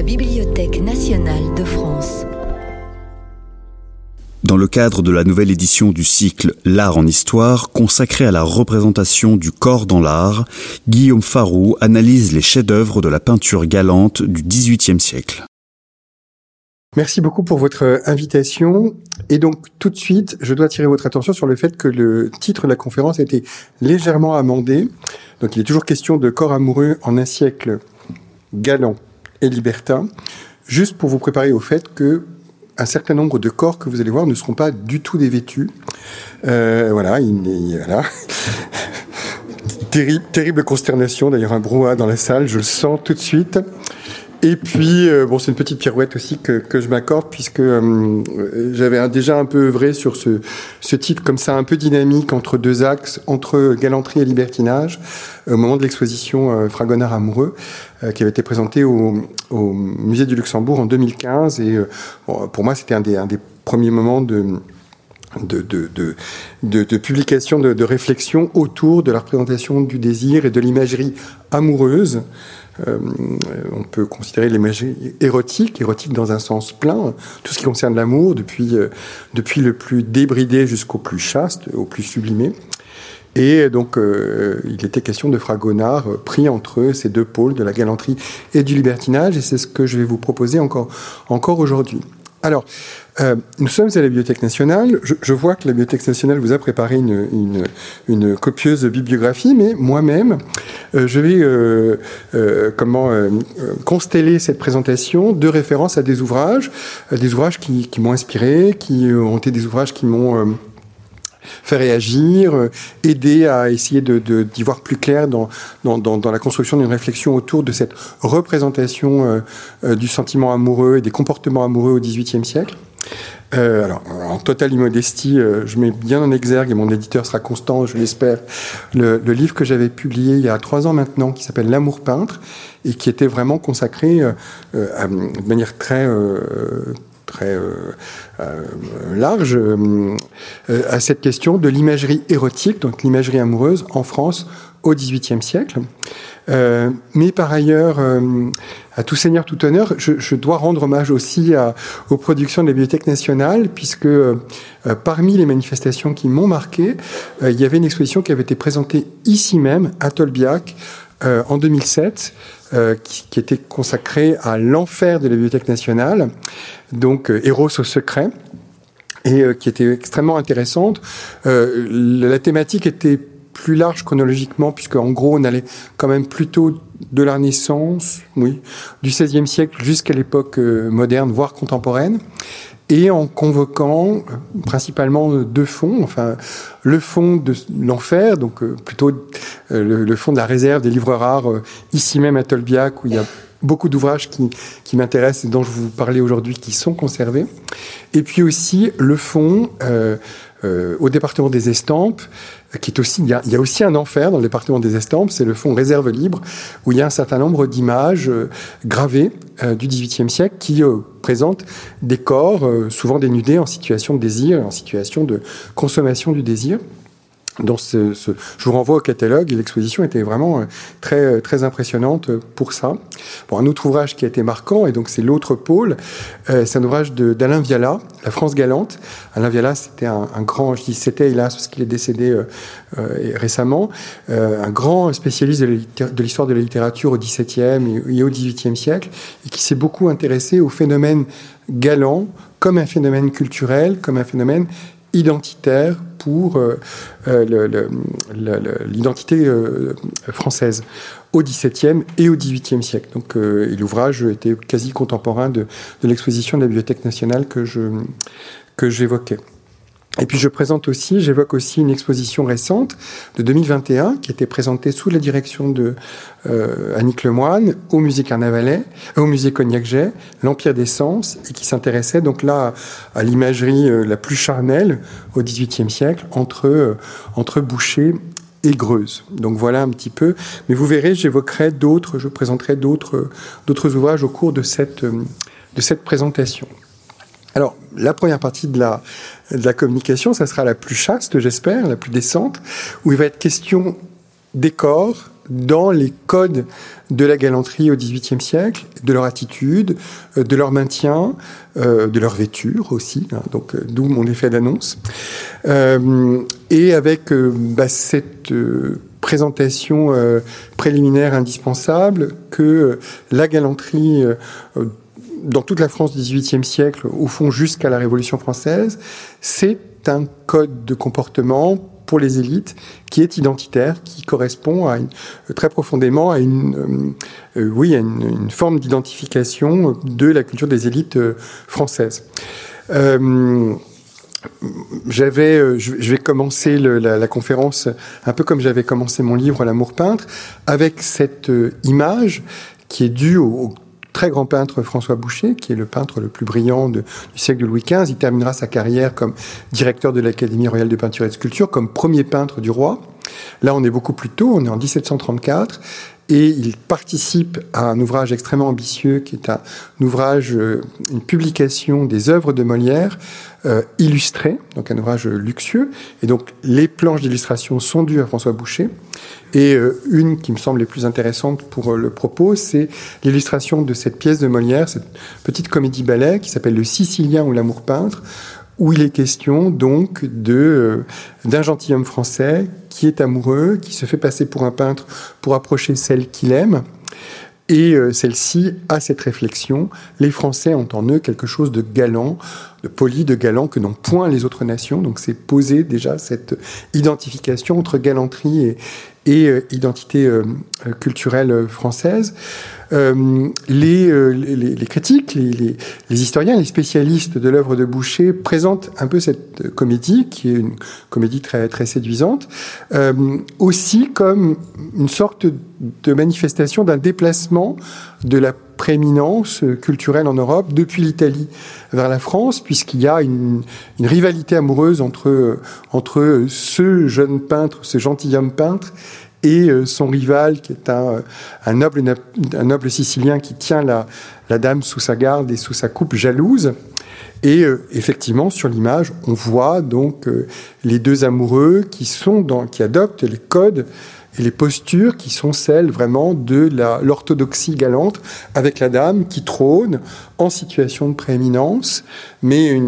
la Bibliothèque nationale de France. Dans le cadre de la nouvelle édition du cycle L'art en histoire, consacré à la représentation du corps dans l'art, Guillaume Farou analyse les chefs-d'œuvre de la peinture galante du XVIIIe siècle. Merci beaucoup pour votre invitation. Et donc, tout de suite, je dois attirer votre attention sur le fait que le titre de la conférence a été légèrement amendé. Donc, il est toujours question de corps amoureux en un siècle galant et libertin, juste pour vous préparer au fait que un certain nombre de corps que vous allez voir ne seront pas du tout dévêtus. Euh, voilà, il, voilà. terrible, terrible consternation, d'ailleurs un brouhaha dans la salle, je le sens tout de suite. Et puis, euh, bon, c'est une petite pirouette aussi que, je m'accorde, puisque euh, j'avais déjà un peu œuvré sur ce, ce type comme ça, un peu dynamique entre deux axes, entre galanterie et libertinage, au moment de l'exposition euh, Fragonard amoureux, qui avait été présentée au, Musée du Luxembourg en 2015. Et pour moi, c'était un des, premiers moments de publication, de réflexion autour de la représentation du désir et de l'imagerie amoureuse euh, on peut considérer l'imagerie érotique, érotique dans un sens plein, tout ce qui concerne l'amour, depuis, euh, depuis le plus débridé jusqu'au plus chaste, au plus sublimé. Et donc, euh, il était question de Fragonard pris entre ces deux pôles de la galanterie et du libertinage, et c'est ce que je vais vous proposer encore, encore aujourd'hui. Alors, euh, nous sommes à la Bibliothèque nationale. Je, vois que la Bibliothèque nationale vous a préparé une, copieuse bibliographie, mais moi-même, euh, je vais euh, comment consteller cette présentation de référence à des ouvrages, des ouvrages qui, qui m'ont inspiré, qui ont été des ouvrages qui m'ont faire réagir, euh, aider à essayer de, d'y voir plus clair dans, dans, dans, la construction d'une réflexion autour de cette représentation euh, euh, du sentiment amoureux et des comportements amoureux au XVIIIe siècle. Alors, en totale immodestie, je mets bien en exergue, et mon éditeur sera constant, je l'espère, le, livre que j'avais publié il y a trois ans maintenant, qui s'appelle L'amour peintre, et qui était vraiment consacré de manière très très euh, euh, large euh, à cette question de l'imagerie érotique, donc l'imagerie amoureuse en France au XVIIIe siècle. mais par ailleurs, à tout seigneur, tout honneur, je, dois rendre hommage aussi à, aux productions de la Bibliothèque nationale, puisque parmi les manifestations qui m'ont marqué, il y avait une exposition qui avait été présentée ici même, à Tolbiac, en 2007, euh, qui, qui, était consacré à l'enfer de la Bibliothèque nationale, donc euh, Héros au secret, et euh, qui était extrêmement intéressante. la thématique était plus large chronologiquement, puisque en gros on allait quand même plutôt de la Renaissance, oui, du XVIe siècle jusqu'à l'époque moderne, voire contemporaine et en convoquant euh, principalement deux fonds, enfin le fonds de l'enfer, donc euh, plutôt euh, le, fonds de la réserve des livres rares ici même à Tolbiac où il y a beaucoup d'ouvrages qui m'intéressent et dont je vous parlais aujourd'hui qui sont conservés, et puis aussi le fonds au département des estampes il y, a, aussi un enfer dans le département des estampes, c'est le fonds réserve libre, où il y a un certain nombre d'images euh, gravées euh, du XVIIIe siècle qui euh, présentent des corps, souvent dénudés, en situation de désir, en situation de consommation du désir je vous renvoie au catalogue l'exposition était vraiment euh, très euh, très impressionnante pour ça. Bon, un autre ouvrage qui a été marquant et donc c'est l'autre pôle, euh, c'est un ouvrage d'Alain Viala, La France galante. Alain Viala, c'était un, grand, je dis c'était hélas qu'il est décédé euh, euh, récemment, un grand spécialiste de l'histoire de la littérature au XVIIe et au XVIIIe siècle et qui s'est beaucoup intéressé au phénomène galant comme un phénomène culturel, comme un phénomène identitaire pour euh, euh, l'identité euh, française au XVIIe et au XVIIIe siècle. Donc, l'ouvrage était quasi contemporain de, l'exposition de la Bibliothèque nationale que que j'évoquais. Et puis je présente aussi, j'évoque aussi une exposition récente de 2021 qui a été présentée sous la direction de euh, Annick Lemoine au musée Carnavalet, au musée Cognac-Jet, l'Empire des Sens, et qui s'intéressait donc là à, l'imagerie euh, la plus charnelle au XVIIIe siècle entre euh, entre Boucher et Greuze. Donc voilà un petit peu. Mais vous verrez, j'évoquerai d'autres, je présenterai d'autres d'autres ouvrages au cours de cette de cette présentation. Alors, la première partie de la, communication, ça sera la plus chaste, j'espère, la plus décente, où il va être question des corps, dans les codes de la galanterie au XVIIIe siècle, de leur attitude, de leur maintien, de leur vêture aussi, hein, donc d'où mon effet d'annonce, et avec bah, cette présentation préliminaire indispensable que la galanterie dans toute la France du XVIIIe siècle, au fond jusqu'à la Révolution française, c'est un code de comportement pour les élites qui est identitaire, qui correspond à très profondément à une, euh, euh, oui, une, forme d'identification de la culture des élites euh, françaises. j'avais, je vais commencer la, conférence un peu comme j'avais commencé mon livre L'amour peintre, avec cette image qui est due au très grand peintre François Boucher, qui est le peintre le plus brillant du siècle de Louis XV. Il terminera sa carrière comme directeur de l'Académie royale de peinture et de sculpture, comme premier peintre du roi. Là, on est beaucoup plus tôt, on est en 1734, et il participe à un ouvrage extrêmement ambitieux qui est un, ouvrage, euh, une publication des œuvres de Molière euh, illustrées, donc un ouvrage luxueux. Et donc les planches d'illustration sont dues à François Boucher. Et euh, une qui me semble les plus intéressante pour le propos, c'est l'illustration de cette pièce de Molière, cette petite comédie-ballet qui s'appelle Le Sicilien ou l'amour peintre, où il est question donc de euh, d'un gentilhomme français qui est amoureux, qui se fait passer pour un peintre pour approcher celle qu'il aime. Et euh, celle-ci a cette réflexion. Les Français ont en eux quelque chose de galant, de poli, de galant que n'ont point les autres nations. Donc c'est poser déjà cette identification entre galanterie et, identité culturelle française. Les, critiques, les, les, historiens, les spécialistes de l'œuvre de Boucher présentent un peu cette comédie, qui est une comédie très, très séduisante, euh, aussi comme une sorte de manifestation d'un déplacement de la prééminence culturelle en Europe depuis l'Italie vers la France, puisqu'il y a une, rivalité amoureuse entre, entre ce jeune peintre, ce gentilhomme peintre, et euh, son rival, qui est un, un, noble, un noble sicilien qui tient la, la, dame sous sa garde et sous sa coupe jalouse. Et euh, effectivement, sur l'image, on voit donc euh, les deux amoureux qui sont dans, qui adoptent les codes et les postures qui sont celles vraiment de l'orthodoxie galante, avec la dame qui trône en situation de prééminence, mais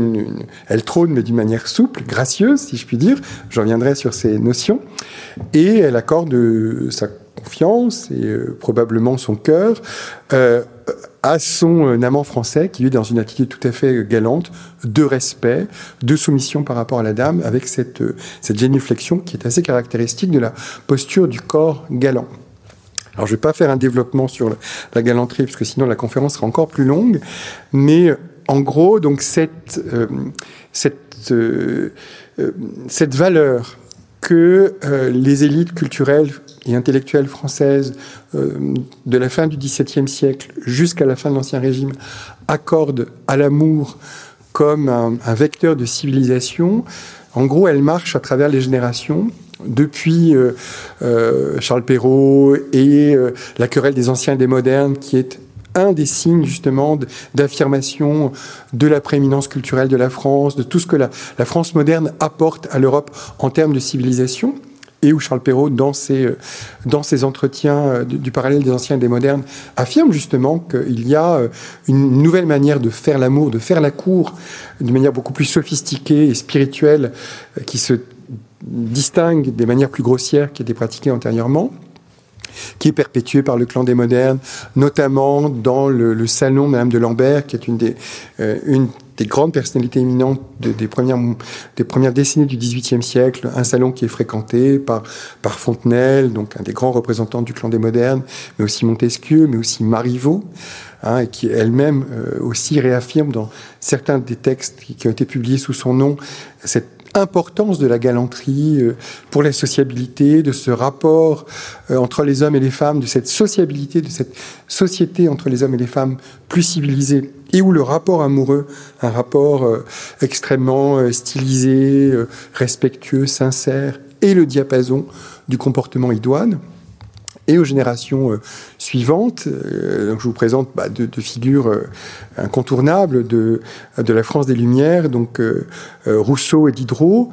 elle trône mais d'une manière souple, gracieuse, si je puis dire. Je reviendrai sur ces notions. Et elle accorde sa confiance et euh, probablement son cœur euh, à son euh, amant français qui est dans une attitude tout à fait galante, de respect, de soumission par rapport à la dame, avec cette, cette génuflexion qui est assez caractéristique de la posture du corps galant. Alors je ne vais pas faire un développement sur la, galanterie, parce que sinon la conférence sera encore plus longue, mais en gros, donc cette, cette, cette valeur que euh, les élites culturelles et intellectuelles françaises euh, de la fin du XVIIe siècle jusqu'à la fin de l'Ancien Régime accordent à l'amour comme un, vecteur de civilisation. En gros, elle marche à travers les générations depuis euh, Charles Perrault et la querelle des anciens et des modernes, qui est un des signes justement d'affirmation de la prééminence culturelle de la France, de tout ce que la, France moderne apporte à l'Europe en termes de civilisation et où Charles Perrault, dans ses, dans ses entretiens euh, du, parallèle des anciens et des modernes, affirme justement qu'il y a euh, une nouvelle manière de faire l'amour, de faire la cour, d'une manière beaucoup plus sophistiquée et spirituelle, euh, qui se distingue des manières plus grossières qui étaient pratiquées antérieurement qui est perpétué par le clan des modernes, notamment dans le, salon Madame de Lambert, qui est une des, euh, une des grandes personnalités éminentes des, premières, des premières décennies du XVIIIe siècle, un salon qui est fréquenté par, par Fontenelle, donc un des grands représentants du clan des modernes, mais aussi Montesquieu, mais aussi Marivaux, hein, et qui elle-même euh, aussi réaffirme dans certains des textes qui, ont été publiés sous son nom cette importance de la galanterie euh, pour la sociabilité, de ce rapport euh, entre les hommes et les femmes, de cette sociabilité, de cette société entre les hommes et les femmes plus civilisée, et où le rapport amoureux, un rapport euh, extrêmement stylisé, respectueux, sincère, et le diapason du comportement idoine et aux générations euh, suivantes. Euh, donc je vous présente bah, deux, figures euh, incontournables de, de la France des Lumières, donc Rousseau et Diderot,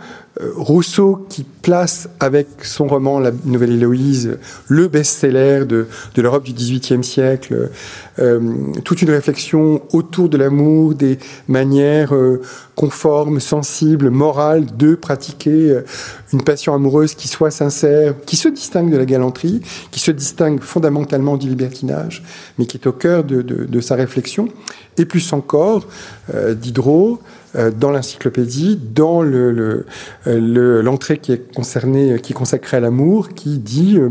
Rousseau qui place avec son roman La Nouvelle Héloïse le best-seller de, de l'Europe du XVIIIe siècle, euh, toute une réflexion autour de l'amour, des manières euh, conformes, sensibles, morales de pratiquer euh, une passion amoureuse qui soit sincère, qui se distingue de la galanterie, qui se distingue fondamentalement du libertinage, mais qui est au cœur de, sa réflexion. Et plus encore, Diderot, euh, dans l'encyclopédie, dans l'entrée le, le, qui est concernée, qui est consacrée à l'amour, qui dit euh,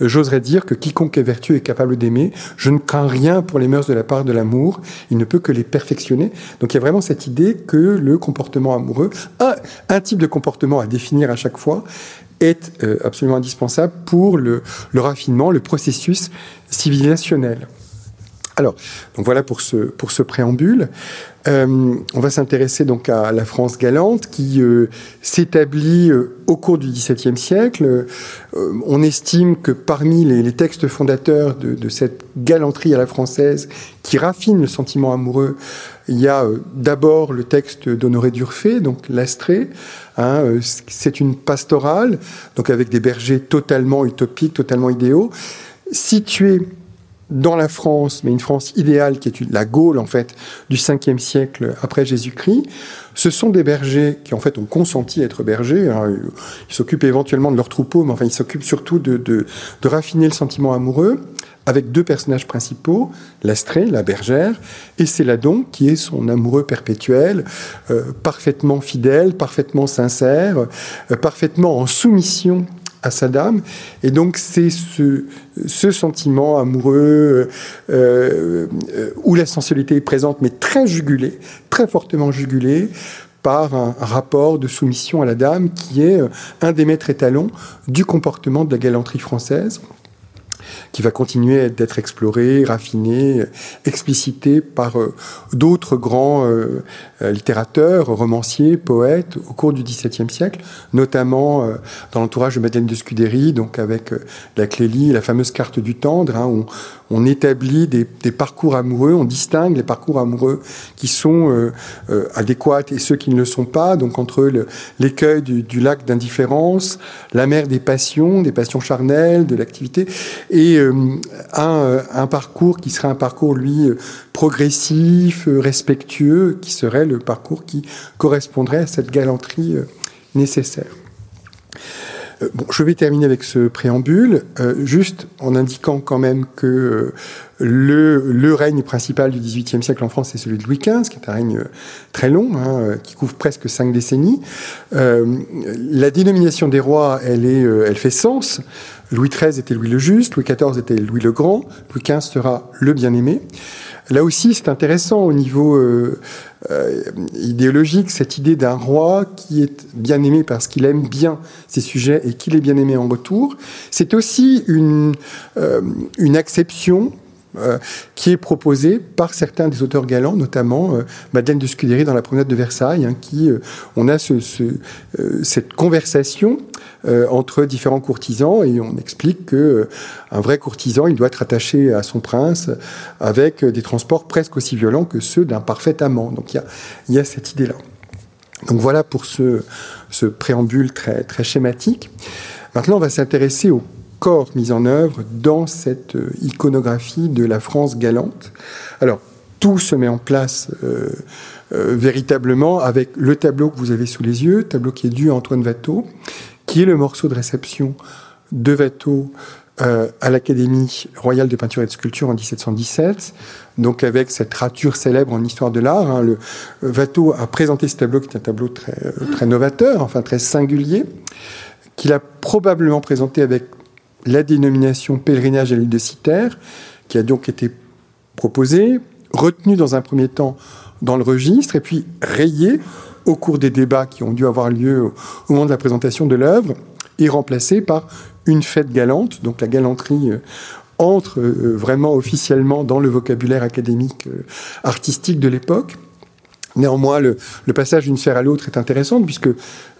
J'oserais dire que quiconque est vertueux est capable d'aimer. Je ne crains rien pour les mœurs de la part de l'amour. Il ne peut que les perfectionner. Donc il y a vraiment cette idée que le comportement amoureux, un type de comportement à définir à chaque fois, est euh, absolument indispensable pour le, le raffinement, le processus civilisationnel. Alors, donc voilà pour ce, pour ce préambule. Euh, on va s'intéresser donc à la France galante qui euh, s'établit euh, au cours du XVIIe siècle. Euh, on estime que parmi les, les textes fondateurs de, de, cette galanterie à la française qui raffine le sentiment amoureux, il y a euh, d'abord le texte d'Honoré d'Urfé, donc l'Astrée. Hein, euh, C'est une pastorale, donc avec des bergers totalement utopiques, totalement idéaux, situés dans la France, mais une France idéale qui est la Gaule en fait du 5e siècle après Jésus-Christ. Ce sont des bergers qui en fait ont consenti à être bergers. Hein. Ils s'occupent éventuellement de leurs troupeaux, mais enfin ils s'occupent surtout de, de, raffiner le sentiment amoureux avec deux personnages principaux, l'Astrée, la bergère, et Céladon, qui est son amoureux perpétuel, euh, parfaitement fidèle, parfaitement sincère, euh, parfaitement en soumission à sa dame. Et donc c'est ce, sentiment amoureux euh, où la sensualité est présente, mais très jugulée, très fortement jugulée par un rapport de soumission à la dame qui est un des maîtres étalons du comportement de la galanterie française qui va continuer d'être exploré, raffiné, explicité par euh, d'autres grands euh, euh, littérateurs, romanciers, poètes au cours du XVIIe siècle, notamment dans l'entourage de Madeleine de Scudéry, donc avec la Clélie, la fameuse carte du tendre, hein, où établit des, parcours amoureux, on distingue les parcours amoureux qui sont euh, euh, adéquats et ceux qui ne le sont pas, donc entre l'écueil du, du, lac d'indifférence, la mer des passions, des passions charnelles, de l'activité, et euh, un, un, parcours qui serait un parcours, lui, progressif, respectueux, qui serait le parcours qui correspondrait à cette galanterie nécessaire. Euh, bon, je vais terminer avec ce préambule, euh, juste en indiquant quand même que euh, le, le, règne principal du XVIIIe siècle en France, c'est celui de Louis XV, qui est un règne très long, hein, qui couvre presque cinq décennies. Euh, la dénomination des rois, elle, est, elle fait sens. Louis XIII était Louis le Juste, Louis XIV était Louis le Grand, Louis XV sera le Bien-Aimé. Là aussi, c'est intéressant au niveau euh, euh, idéologique, cette idée d'un roi qui est bien aimé parce qu'il aime bien ses sujets et qu'il est bien aimé en retour. C'est aussi une, euh, une acception euh, qui est proposée par certains des auteurs galants, notamment euh, Madeleine de Scudéry dans la promenade de Versailles, hein, qui euh, on a ce, ce, cette conversation entre différents courtisans et on explique que un vrai courtisan, il doit être attaché à son prince avec des transports presque aussi violents que ceux d'un parfait amant. Donc il y a, il y a cette idée-là. Donc voilà pour ce, ce préambule très, très schématique. Maintenant, on va s'intéresser au corps mis en œuvre dans cette euh, iconographie de la France galante. Alors, tout se met en place euh, euh, véritablement avec le tableau que vous avez sous les yeux, tableau qui est dû à Antoine Watteau, qui est le morceau de réception de Watteau à l'Académie royale de peinture et de sculpture en 1717, donc avec cette rature célèbre en histoire de l'art. Hein, le Watteau a présenté ce tableau qui est un tableau très, très novateur, enfin très singulier, qu'il a probablement présenté avec la dénomination pèlerinage à l'île de Citerre, qui a donc été proposée, retenue dans un premier temps dans le registre, et puis rayée au cours des débats qui ont dû avoir lieu au moment de la présentation de l'œuvre, et remplacée par une fête galante, donc la galanterie euh, entre euh, vraiment officiellement dans le vocabulaire académique euh, artistique de l'époque. Néanmoins, le, passage d'une sphère à l'autre est intéressant puisque,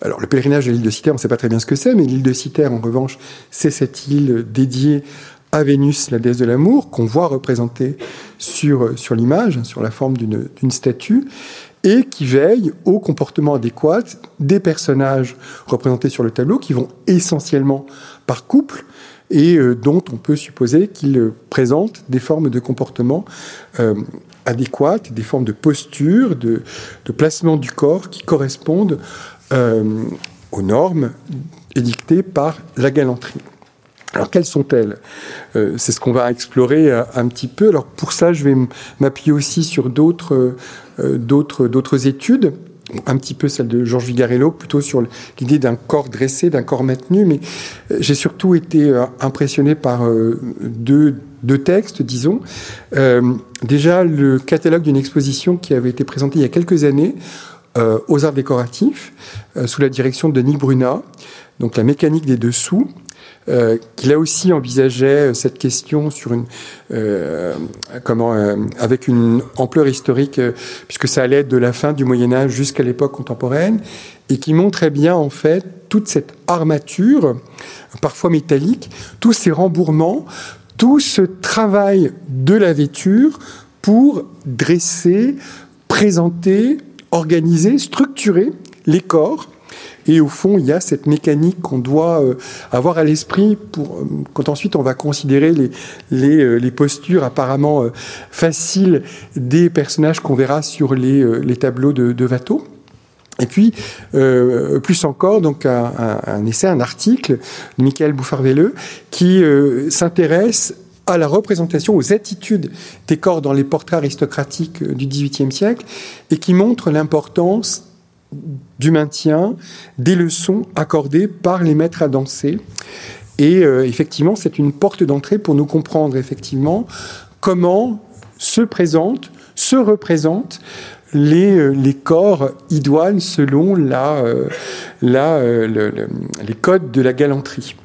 alors le pèlerinage de l'île de Citerre, on ne sait pas très bien ce que c'est, mais l'île de Citerre, en revanche, c'est cette île dédiée à Vénus, la déesse de l'amour, qu'on voit représentée sur, sur l'image, sur la forme d'une statue. et qui veille au comportement adéquat des personnages représentés sur le tableau, qui vont essentiellement par couple, et euh, dont on peut supposer qu'ils présentent des formes de comportement euh, adéquates, des formes de posture, de, placement du corps qui correspondent euh, aux normes édictées par la galanterie. Alors quelles sont-elles? C'est ce qu'on va explorer un petit peu. Alors pour ça, je vais m'appuyer aussi sur d'autres études un petit peu celle de Georges Vigarello, plutôt sur l'idée d'un corps dressé, d'un corps maintenu, mais euh, j'ai surtout été euh, impressionné par euh, deux, textes, disons. déjà, le catalogue d'une exposition qui avait été présentée il y a quelques années aux arts décoratifs, sous la direction de Nick Bruna, donc la mécanique des dessous, euh, qu'il a aussi envisageait cette question sur une, euh, comment, euh, avec une ampleur historique, puisque ça allait de la fin du Moyen Âge jusqu'à l'époque contemporaine, et qui montrait bien en fait toute cette armature, parfois métallique, tous ces rembourrements, tout ce travail de la vêture pour dresser, présenter, organiser, structurer les corps et au fond, il y a cette mécanique qu'on doit euh, avoir à l'esprit pour euh, quand ensuite on va considérer les, les, euh, les postures apparemment faciles des personnages qu'on verra sur les, les tableaux de, de Watteau. Et puis, plus encore, donc un, essai, un article de Michael Bouffarvelleux qui s'intéresse à la représentation, aux attitudes des corps dans les portraits aristocratiques du XVIIIe siècle et qui montre l'importance du maintien des leçons accordées par les maîtres à danser. Et euh, effectivement, c'est une porte d'entrée pour nous comprendre effectivement comment se présentent, se représentent les, euh, les corps idoines selon la, euh, la, les codes de la galanterie.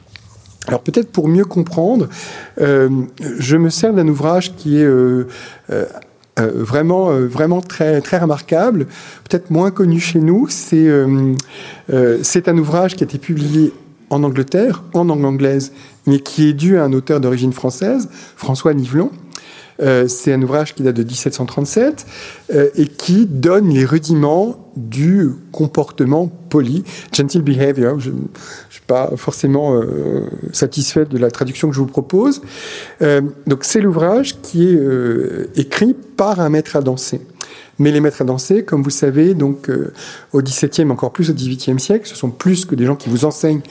Alors peut-être pour mieux comprendre, je me sers d'un ouvrage qui est euh, vraiment, euh, vraiment très, très remarquable, peut-être moins connu chez nous. C'est euh, c'est un ouvrage qui a été publié en Angleterre, en langue anglaise, mais qui est dû à un auteur d'origine française, François Nivelon, euh, c'est un ouvrage qui date de 1737 euh, et qui donne les rudiments du comportement poli, gentle behavior. Je ne suis pas forcément euh, satisfait de la traduction que je vous propose. donc c'est l'ouvrage qui est écrit par un maître à danser. Mais les maîtres à danser, comme vous savez, donc euh, au XVIIe, encore plus au XVIIIe siècle, ce sont plus que des gens qui vous enseignent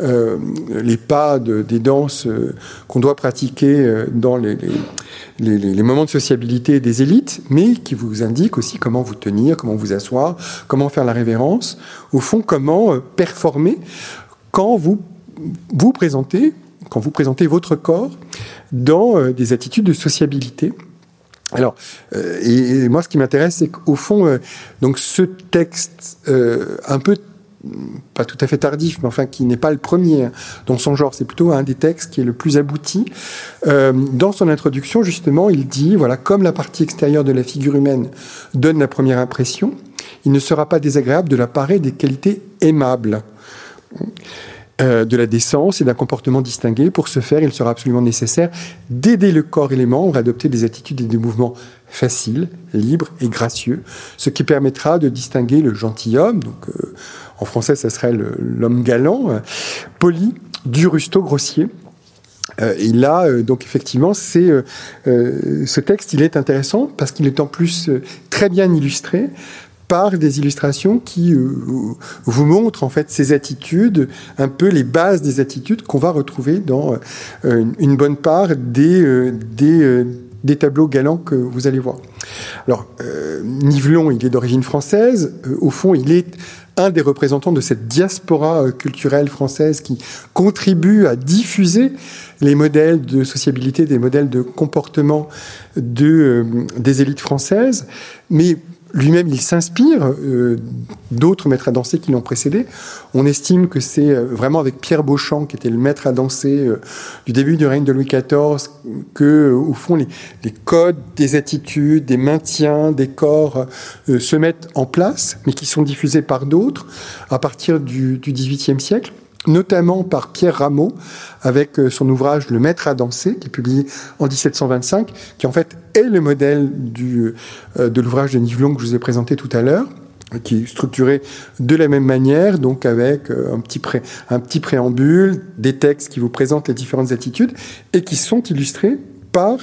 euh, les pas des danses euh, qu'on doit pratiquer dans les, les, moments de sociabilité des élites, mais qui vous indiquent aussi comment vous tenir, comment vous asseoir, comment faire la révérence, au fond, comment performer quand vous vous présentez, quand vous présentez votre corps dans des attitudes de sociabilité. Alors, euh, et, moi, ce qui m'intéresse, c'est qu'au fond, euh, donc ce texte euh, un peu pas tout à fait tardif, mais enfin qui n'est pas le premier dans son genre, c'est plutôt un des textes qui est le plus abouti. dans son introduction, justement, il dit voilà, comme la partie extérieure de la figure humaine donne la première impression, il ne sera pas désagréable de la parer des qualités aimables. Euh, de la décence et d'un comportement distingué. Pour ce faire, il sera absolument nécessaire d'aider le corps et les membres à adopter des attitudes et des mouvements faciles, libres et gracieux, ce qui permettra de distinguer le gentilhomme, donc euh, en français ça serait l'homme galant, euh, poli, du rusto grossier. et là, donc effectivement, c'est ce texte, il est intéressant parce qu'il est en plus très bien illustré par des illustrations qui euh, vous montrent en fait ces attitudes, un peu les bases des attitudes qu'on va retrouver dans euh, une bonne part des, euh, des, tableaux galants que vous allez voir. Alors, Nivelon, il est d'origine française. au fond, il est un des représentants de cette diaspora culturelle française qui contribue à diffuser les modèles de sociabilité, des modèles de comportement de, des élites françaises. Mais lui-même, il s'inspire euh, d'autres maîtres à danser qui l'ont précédé. On estime que c'est euh, vraiment avec Pierre Beauchamp, qui était le maître à danser euh, du début du règne de Louis XIV, que, au fond, les, codes des attitudes, des maintiens, des corps se mettent en place, mais qui sont diffusés par d'autres à partir du, XVIIIe siècle. Notamment par Pierre Rameau, avec euh, son ouvrage Le Maître à danser, qui est publié en 1725, qui en fait est le modèle du, euh, de l'ouvrage de Nivelon que je vous ai présenté tout à l'heure qui est structuré de la même manière, donc avec euh, un petit, pré, un petit préambule, des textes qui vous présentent les différentes attitudes et qui sont illustrés par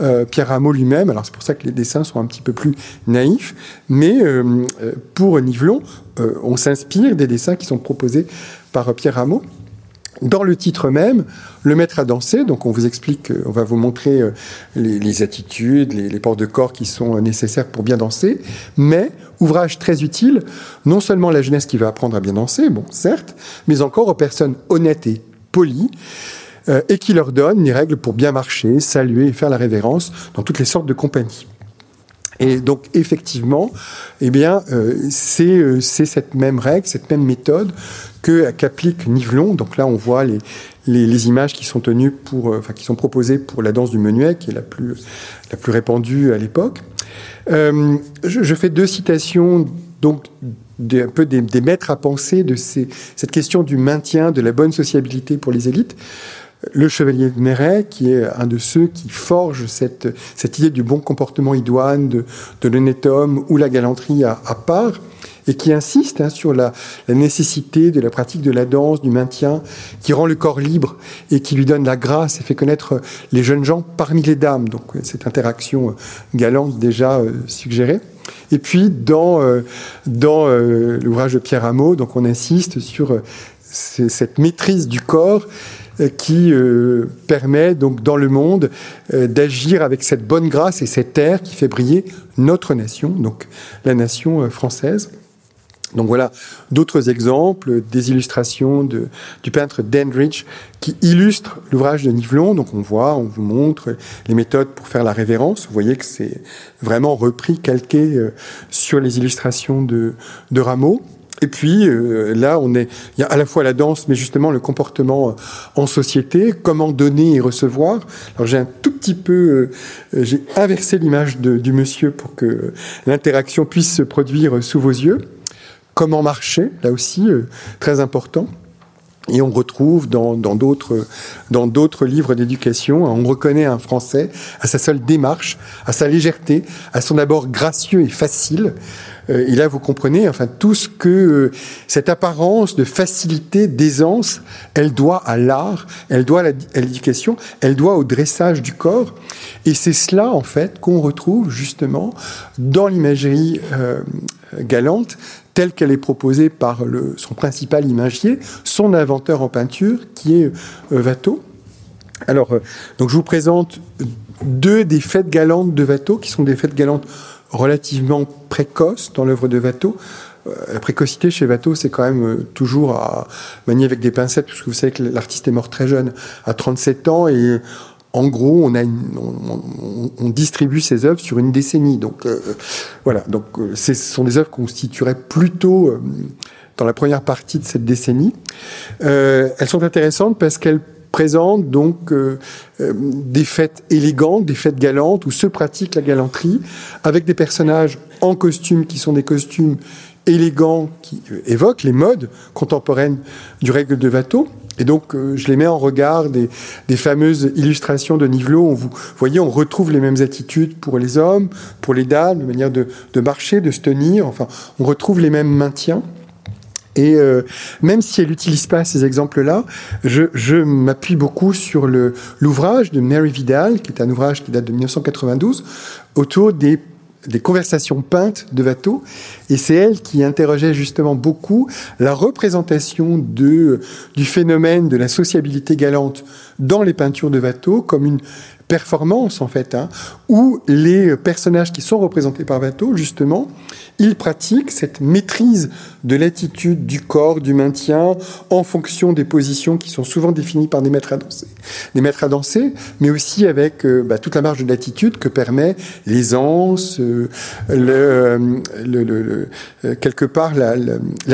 euh, Pierre Rameau lui-même. Alors c'est pour ça que les dessins sont un petit peu plus naïfs, mais euh, pour Nivelon, on s'inspire des dessins qui sont proposés par Pierre Rameau dans le titre même, le maître à danser, donc on vous explique, on va vous montrer euh, les, attitudes, les, ports de corps qui sont nécessaires pour bien danser, mais ouvrage très utile, non seulement à la jeunesse qui va apprendre à bien danser, bon, certes, mais encore aux personnes honnêtes et polies, euh, et qui leur donne les règles pour bien marcher, saluer et faire la révérence dans toutes les sortes de compagnies. Et donc effectivement, eh bien, euh, c'est cette même règle, cette même méthode que qu'applique Nivelon. Donc là, on voit les, les, images qui sont tenues pour, euh, enfin, qui sont proposées pour la danse du menuet, qui est la plus, la plus répandue à l'époque. Euh, je, fais deux citations, donc un peu des, maîtres à penser de cette question du maintien de la bonne sociabilité pour les élites. Le chevalier de Méret, qui est un de ceux qui forge cette, cette idée du bon comportement idoine, de, de l'honnête homme ou la galanterie à, part, et qui insiste hein, sur la, nécessité de la pratique de la danse, du maintien, qui rend le corps libre et qui lui donne la grâce et fait connaître les jeunes gens parmi les dames. Donc euh, cette interaction euh, galante déjà euh, suggérée. Et puis dans, dans l'ouvrage de Pierre Hameau, donc on insiste sur cette maîtrise du corps qui permet donc dans le monde d'agir avec cette bonne grâce et cet air qui fait briller notre nation, donc la nation française. Donc voilà d'autres exemples, des illustrations de, du peintre Dandridge qui illustrent l'ouvrage de Nivelon. Donc on voit, on vous montre les méthodes pour faire la révérence. Vous voyez que c'est vraiment repris, calqué euh, sur les illustrations de, de Rameau. Et puis euh, là, on est, il y a à la fois la danse, mais justement le comportement euh, en société, comment donner et recevoir. Alors j'ai un tout petit peu, j'ai inversé l'image du monsieur pour que l'interaction puisse se produire sous vos yeux comment marcher, là aussi, euh, très important. Et on retrouve dans d'autres dans d'autres livres d'éducation, on reconnaît un Français à sa seule démarche, à sa légèreté, à son abord gracieux et facile. Euh, et là, vous comprenez, enfin, tout ce que euh, cette apparence de facilité, d'aisance, elle doit à l'art, elle doit à l'éducation, elle doit au dressage du corps. Et c'est cela, en fait, qu'on retrouve justement dans l'imagerie galante, telle qu'elle est proposée par le, son principal imagier, son inventeur en peinture, qui est euh, Watteau. Alors, euh, donc je vous présente deux des fêtes galantes de Watteau, qui sont des fêtes galantes relativement précoces dans l'œuvre de Watteau. Euh, la précocité chez Watteau, c'est quand même toujours à manier avec des pincettes, puisque vous savez que l'artiste est mort très jeune, à 37 ans, et en gros, on, distribue ces œuvres sur une décennie. Donc euh, voilà, donc euh, ce sont des œuvres qu'on constitueraient plutôt euh, dans la première partie de cette décennie. elles sont intéressantes parce qu'elles présentent donc des fêtes élégantes, des fêtes galantes où se pratique la galanterie avec des personnages en costume qui sont des costumes élégants qui évoquent les modes contemporaines du règle de Watteau et donc, euh, je les mets en regard des, fameuses illustrations de Nivelot. vous voyez, on retrouve les mêmes attitudes pour les hommes, pour les dames, la manière de, marcher, de se tenir. Enfin, on retrouve les mêmes maintiens. Et euh, même si elle n'utilise pas ces exemples-là, je m'appuie beaucoup sur l'ouvrage de Mary Vidal, qui est un ouvrage qui date de 1992, autour des des conversations peintes de Watteau, et c'est elle qui interrogeait justement beaucoup la représentation de, du phénomène de la sociabilité galante dans les peintures de Watteau comme une performance en fait, hein, où les personnages qui sont représentés par Watteau, justement, ils pratiquent cette maîtrise de l'attitude du corps, du maintien, en fonction des positions qui sont souvent définies par des maîtres à danser. Des maîtres à danser, mais aussi avec euh, bah, toute la marge de l'attitude que permet l'aisance, euh, le, euh, quelque part la,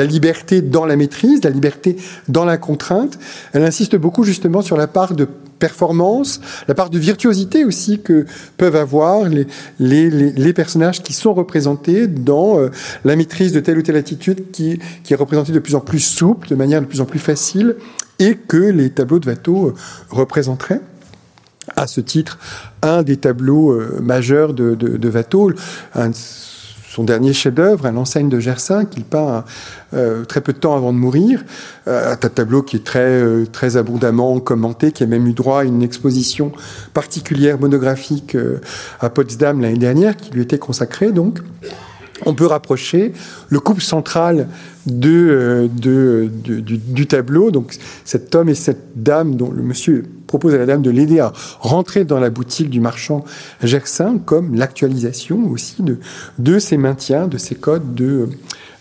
liberté dans la maîtrise, la liberté dans la contrainte. Elle insiste beaucoup justement sur la part de performance, la part de virtuosité aussi que peuvent avoir les, les, les, personnages qui sont représentés dans euh, la maîtrise de telle ou telle attitude qui, qui est représentée de plus en plus souple, de manière de plus en plus facile, et que les tableaux de Watteau euh, représenteraient. À ce titre, un des tableaux euh, majeurs de, de, de Watteau, son dernier chef-d'œuvre, un enseigne de Gersin qu'il peint euh, très peu de temps avant de mourir. Euh, un tableau qui est très, euh, très abondamment commenté, qui a même eu droit à une exposition particulière monographique à Potsdam l'année dernière, qui lui était consacrée donc on peut rapprocher le couple central de, de, du, du, tableau, donc cet homme et cette dame dont le monsieur propose à la dame de l'aider à rentrer dans la boutique du marchand Gersin comme l'actualisation aussi de, de ces maintiens, de ces codes de,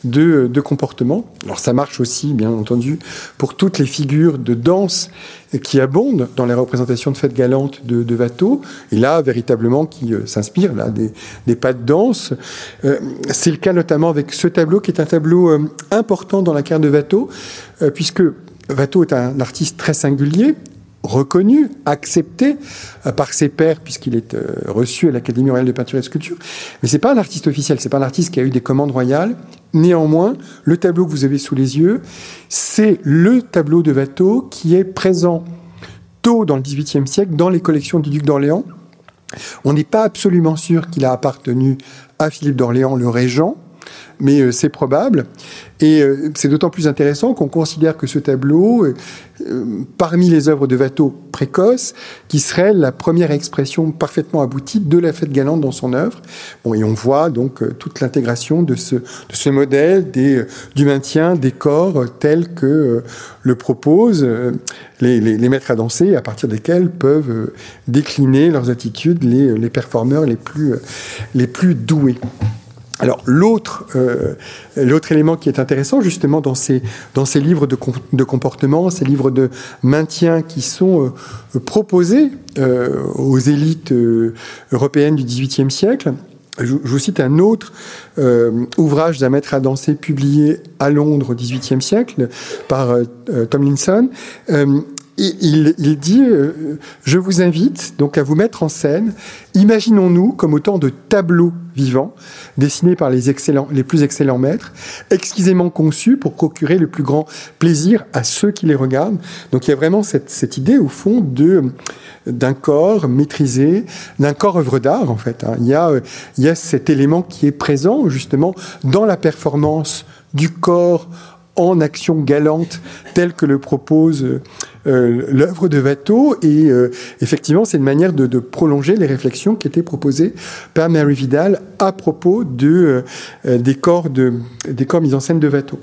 de, de comportement. Alors ça marche aussi, bien entendu, pour toutes les figures de danse qui abondent dans les représentations de fêtes galantes de, de et là, véritablement, qui euh, s'inspire là des, des, pas de danse. Euh, c'est le cas notamment avec ce tableau, qui est un tableau euh, important dans la carrière de Watteau, puisque Watteau est un artiste très singulier, reconnu, accepté euh, par ses pairs, puisqu'il est euh, reçu à l'Académie royale de peinture et de sculpture. Mais c'est pas un artiste officiel, c'est pas un artiste qui a eu des commandes royales. Néanmoins, le tableau que vous avez sous les yeux, c'est le tableau de Watteau qui est présent tôt dans le XVIIIe siècle dans les collections du duc d'Orléans. On n'est pas absolument sûr qu'il a appartenu à Philippe d'Orléans, le régent, mais euh, c'est probable. Et euh, c'est d'autant plus intéressant qu'on considère que ce tableau, euh, parmi les œuvres de Watteau précoces, qui serait la première expression parfaitement aboutie de la fête galante dans son œuvre. Bon, et on voit donc toute l'intégration de ce, modèle du maintien des corps tels que le proposent les, maîtres à danser, à partir desquels peuvent décliner leurs attitudes les, performeurs les plus doués. Alors l'autre euh, l'autre élément qui est intéressant justement dans ces dans ces livres de, de comportement, ces livres de maintien qui sont euh, proposés euh, aux élites européennes du XVIIIe siècle. Je, vous cite un autre ouvrage d'un maître à danser publié à Londres au XVIIIe siècle par Tomlinson il, il, dit euh, Je vous invite donc à vous mettre en scène. Imaginons-nous comme autant de tableaux vivants dessinés par les, excellents, les plus excellents maîtres, exquisément conçus pour procurer le plus grand plaisir à ceux qui les regardent. Donc il y a vraiment cette, cette idée, au fond, de d'un corps maîtrisé, d'un corps œuvre d'art en fait. Hein. Il, y a, il y a cet élément qui est présent justement dans la performance du corps en action galante telle que le propose euh, l'œuvre de Watteau. Et euh, effectivement, c'est une manière de, de, prolonger les réflexions qui étaient proposées par Mary Vidal à propos de, euh, des, corps de, des corps mis en scène de Watteau.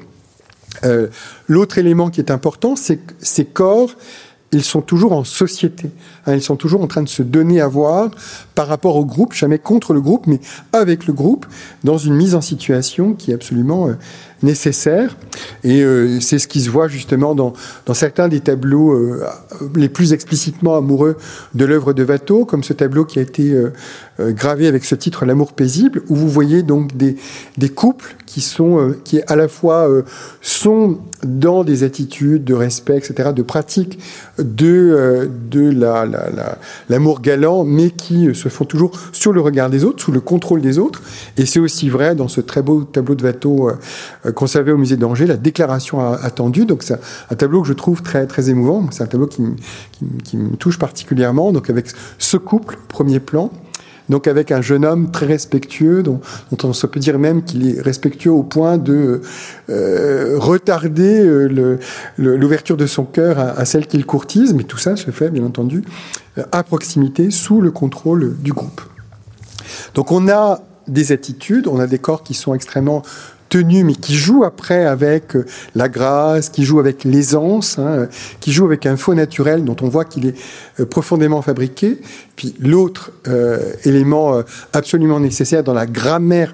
Euh, L'autre élément qui est important, c'est que ces corps ils sont toujours en société. Hein, ils sont toujours en train de se donner à voir par rapport au groupe, jamais contre le groupe, mais avec le groupe, dans une mise en situation qui est absolument euh, nécessaire. Et euh, c'est ce qui se voit justement dans, dans certains des tableaux euh, les plus explicitement amoureux de l'œuvre de Watteau, comme ce tableau qui a été euh, gravé avec ce titre L'amour paisible, où vous voyez donc des, des couples qui sont, qui à la fois sont dans des attitudes de respect, etc., de pratique de, de la, la, la, l'amour galant, mais qui se font toujours sur le regard des autres, sous le contrôle des autres. Et c'est aussi vrai dans ce très beau tableau de Watteau conservé au musée d'Angers, la déclaration attendue. Donc c'est un tableau que je trouve très très émouvant. C'est un tableau qui, me touche particulièrement. Donc avec ce couple premier plan. Donc avec un jeune homme très respectueux, dont, on se peut dire même qu'il est respectueux au point de euh, retarder euh, l'ouverture de son cœur à, à celle qu'il courtise, mais tout ça se fait bien entendu à proximité, sous le contrôle du groupe. Donc on a des attitudes, on a des corps qui sont extrêmement tenue, mais qui joue après avec euh, la grâce, qui joue avec l'aisance, hein, qui joue avec un faux naturel dont on voit qu'il est euh, profondément fabriqué. Puis l'autre euh, élément euh, absolument nécessaire dans la grammaire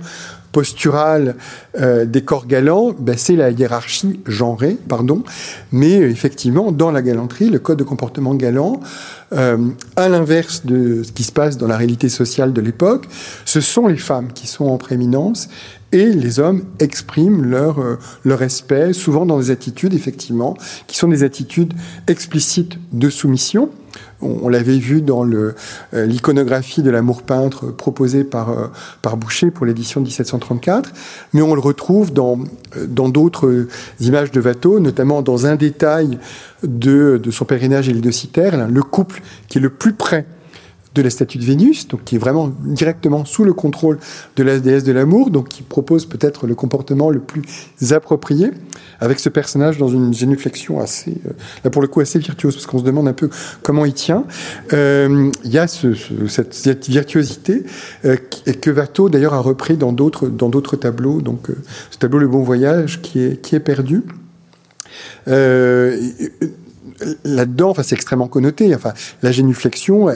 posturale euh, des corps galants, ben, c'est la hiérarchie genrée, pardon, mais effectivement, dans la galanterie, le code de comportement galant, euh, à l'inverse de ce qui se passe dans la réalité sociale de l'époque, ce sont les femmes qui sont en prééminence et les hommes expriment leur, euh, leur respect, souvent dans des attitudes, effectivement, qui sont des attitudes explicites de soumission. On, l'avait vu dans l'iconographie de l'amour peintre proposée par, par Boucher pour l'édition 1734, mais on le retrouve dans d'autres images de Watteau, notamment dans un détail de, de son pèlerinage et l'île de le couple qui est le plus près de la statue de Vénus, donc qui est vraiment directement sous le contrôle de la déesse de l'amour, donc qui propose peut-être le comportement le plus approprié, avec ce personnage dans une génuflexion assez, euh, là pour le coup assez virtuose, parce qu'on se demande un peu comment il tient. Euh, il y a ce, cette, virtuosité euh, que Watteau d'ailleurs a repris dans d'autres dans d'autres tableaux, donc ce tableau Le Bon Voyage qui est qui est perdu. Euh, là-dedans, enfin, c'est extrêmement connoté. Enfin, la génuflexion,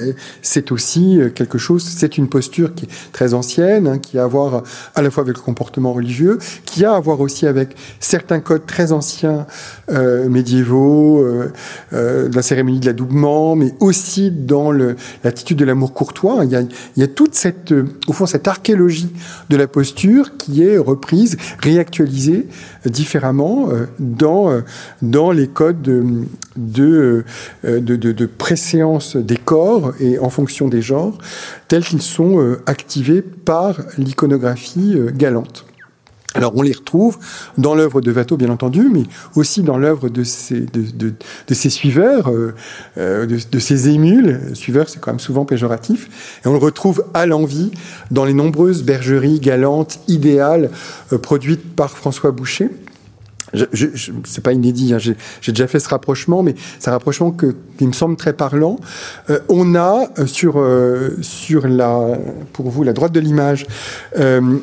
c'est aussi euh, quelque chose, c'est une posture qui est très ancienne, hein, qui a à voir à la fois avec le comportement religieux, qui a à voir aussi avec certains codes très anciens euh, médiévaux, euh, euh, de la cérémonie de l'adoubement, mais aussi dans l'attitude de l'amour courtois. Il y, a, il y a toute cette, euh, au fond, cette archéologie de la posture qui est reprise, réactualisée différemment dans, dans les codes de de, euh, de, de, préséance des corps et en fonction des genres, tels qu'ils sont euh, activés par l'iconographie euh, galante. Alors on les retrouve dans l'œuvre de Watteau, bien entendu, mais aussi dans l'œuvre de ses, de, ses suiveurs, euh, de, ses émules. Suiveurs, c'est quand même souvent péjoratif. Et on le retrouve à l'envie dans les nombreuses bergeries galantes, idéales, produites par François Boucher je, je, c'est pas inédit, hein, j'ai déjà fait ce rapprochement, mais c'est un rapprochement qui me semble très parlant. Euh, on a euh, euh, sur la, pour vous, la droite de l'image, une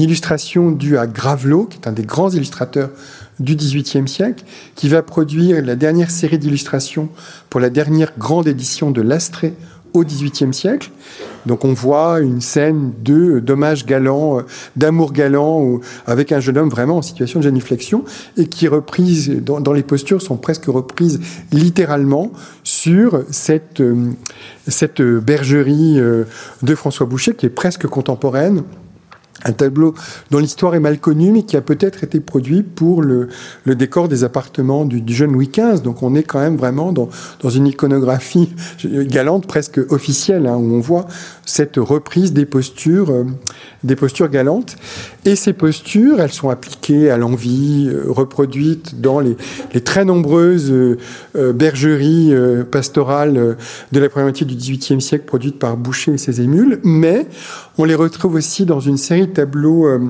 illustration due à Gravelot, qui est un des grands illustrateurs du XVIIIe siècle, qui va produire la dernière série d'illustrations pour la dernière grande édition de l'Astrée au XVIIIe siècle. Donc on voit une scène de dommage galant, euh, d'amour galant, avec un jeune homme vraiment en situation de génuflexion, et qui reprise, dans, dans les postures sont presque reprises littéralement sur cette, euh, cette bergerie euh, de François Boucher, qui est presque contemporaine un tableau dont l'histoire est mal connue, mais qui a peut-être été produit pour le, le décor des appartements du, du, jeune Louis XV. Donc on est quand même vraiment dans, dans une iconographie galante, presque officielle, hein, où on voit cette reprise des postures, euh, des postures galantes. Et ces postures, elles sont appliquées à l'envie, euh, reproduites dans les, les, très nombreuses euh, bergeries euh, pastorales euh, de la première moitié du XVIIIe siècle, produites par Boucher et ses émules, mais on les retrouve aussi dans une série de tableaux euh,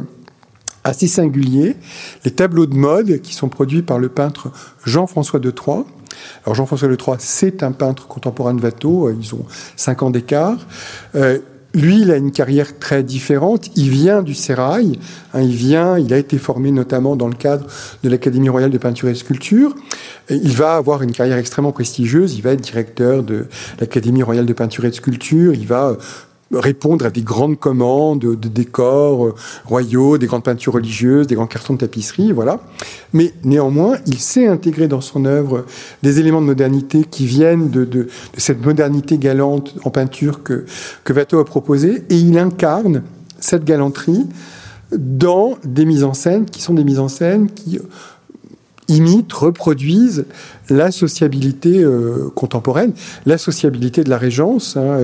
assez singuliers, les tableaux de mode qui sont produits par le peintre Jean-François de Troyes. Alors Jean-François de Troyes, c'est un peintre contemporain de Watteau, ils ont cinq ans d'écart. Euh, lui, il a une carrière très différente. Il vient du Sérail. Hein, il vient, il a été formé notamment dans le cadre de l'Académie royale de peinture et de sculpture. Il va avoir une carrière extrêmement prestigieuse. Il va être directeur de l'Académie royale de peinture et de sculpture. Il va répondre à des grandes commandes de décors euh, royaux, des grandes peintures religieuses, des grands cartons de tapisserie, voilà. Mais néanmoins, il sait intégrer dans son œuvre des éléments de modernité qui viennent de, cette modernité galante en peinture que, que a proposé, et il incarne cette galanterie dans des mises en scène qui sont des mises en scène qui imitent, reproduisent la sociabilité euh, contemporaine, la sociabilité de la Régence hein,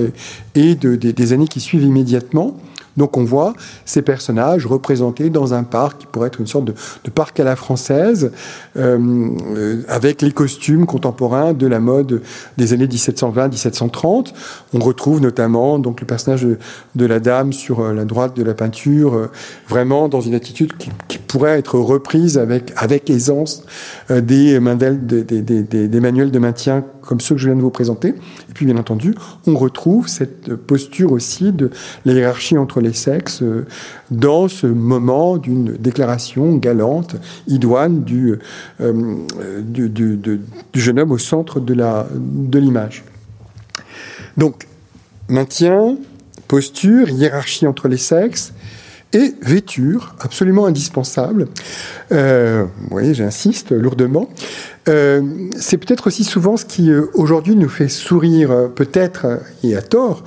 et de, de, des années qui suivent immédiatement. Donc on voit ces personnages représentés dans un parc qui pourrait être une sorte de, parc à la française, euh, avec les costumes contemporains de la mode des années 1720-1730. On retrouve notamment donc le personnage de, la dame sur euh, la droite de la peinture, euh, vraiment dans une attitude qui, pourrait être reprise avec, avec aisance euh, des, manuels de maintien comme ceux que je viens de vous présenter. Et puis, bien entendu, on retrouve cette posture aussi de la entre les sexes euh, dans ce moment d'une déclaration galante, idoine du, euh, du, jeune homme au centre de l'image. Donc, maintien, posture, hiérarchie entre les sexes, et vêture, absolument indispensable. Euh, vous voyez, j'insiste lourdement. Euh, c'est peut-être aussi souvent ce qui euh, aujourd'hui nous fait sourire, euh, peut-être et à tort,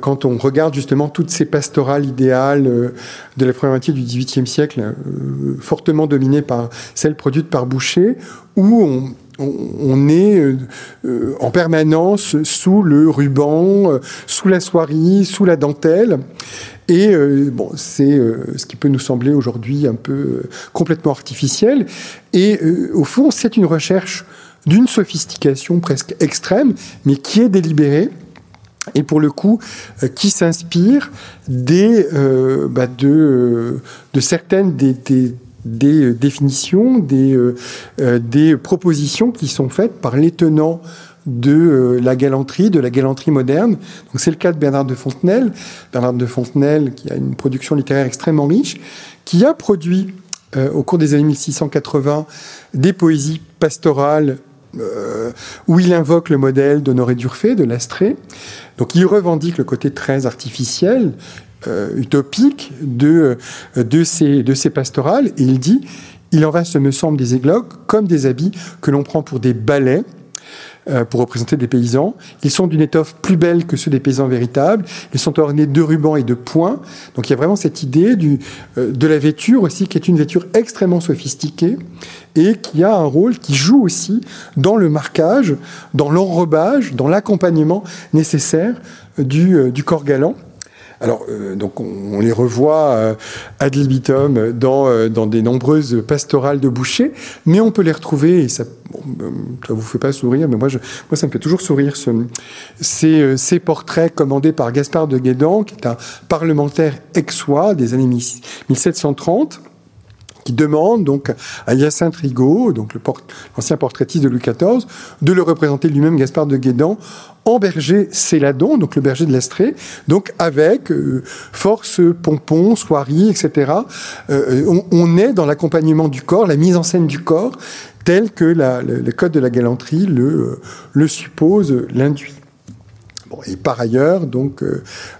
quand on regarde justement toutes ces pastorales idéales de la première moitié du XVIIIe siècle, fortement dominées par celles produites par Boucher, où on, on, est en permanence sous le ruban, sous la soierie, sous la dentelle. Et bon, c'est ce qui peut nous sembler aujourd'hui un peu complètement artificiel. Et au fond, c'est une recherche d'une sophistication presque extrême, mais qui est délibérée et pour le coup euh, qui s'inspire des euh, bah de, certaines des, des, définitions, des, euh, des propositions qui sont faites par les tenants de la galanterie, de la galanterie moderne. Donc c'est le cas de Bernard de Fontenelle. Bernard de Fontenelle, qui a une production littéraire extrêmement riche, qui a produit au cours des années 1680 des poésies pastorales euh, où il invoque le modèle d'Honoré Durfé, de Lastrée. Donc il revendique le côté très artificiel, euh, utopique de, euh, de, ces, de ces pastorales, et il dit il en va, ce me semble, des églogues comme des habits que l'on prend pour des balais euh, pour représenter des paysans. Ils sont d'une étoffe plus belle que ceux des paysans véritables. Ils sont ornés de rubans et de points. Donc il y a vraiment cette idée du, euh, de la vêture aussi, qui est une vêture extrêmement sophistiquée et qui a un rôle qui joue aussi dans le marquage, dans l'enrobage, dans l'accompagnement nécessaire du, euh, du corps galant. Alors, euh, donc, on, les revoit euh, ad libitum dans, euh, dans des nombreuses pastorales de boucher, mais on peut les retrouver, et ça ne vous fait pas sourire, mais moi, je, moi, ça me fait toujours sourire, ce, ces, ces, portraits commandés par Gaspard de Guédan, qui est un parlementaire aixois des années 1730 qui demande donc à Hyacinthe Rigaud, donc l'ancien portraitiste de Louis XIV, de le représenter lui-même, Gaspard de Guédan, en berger Céladon, donc le berger de l'Estrée, donc avec euh, force, pompon, soierie, etc. Euh, on, est dans l'accompagnement du corps, la mise en scène du corps, tel que le, code de la galanterie le, euh, suppose, l'induit. Et par ailleurs, donc,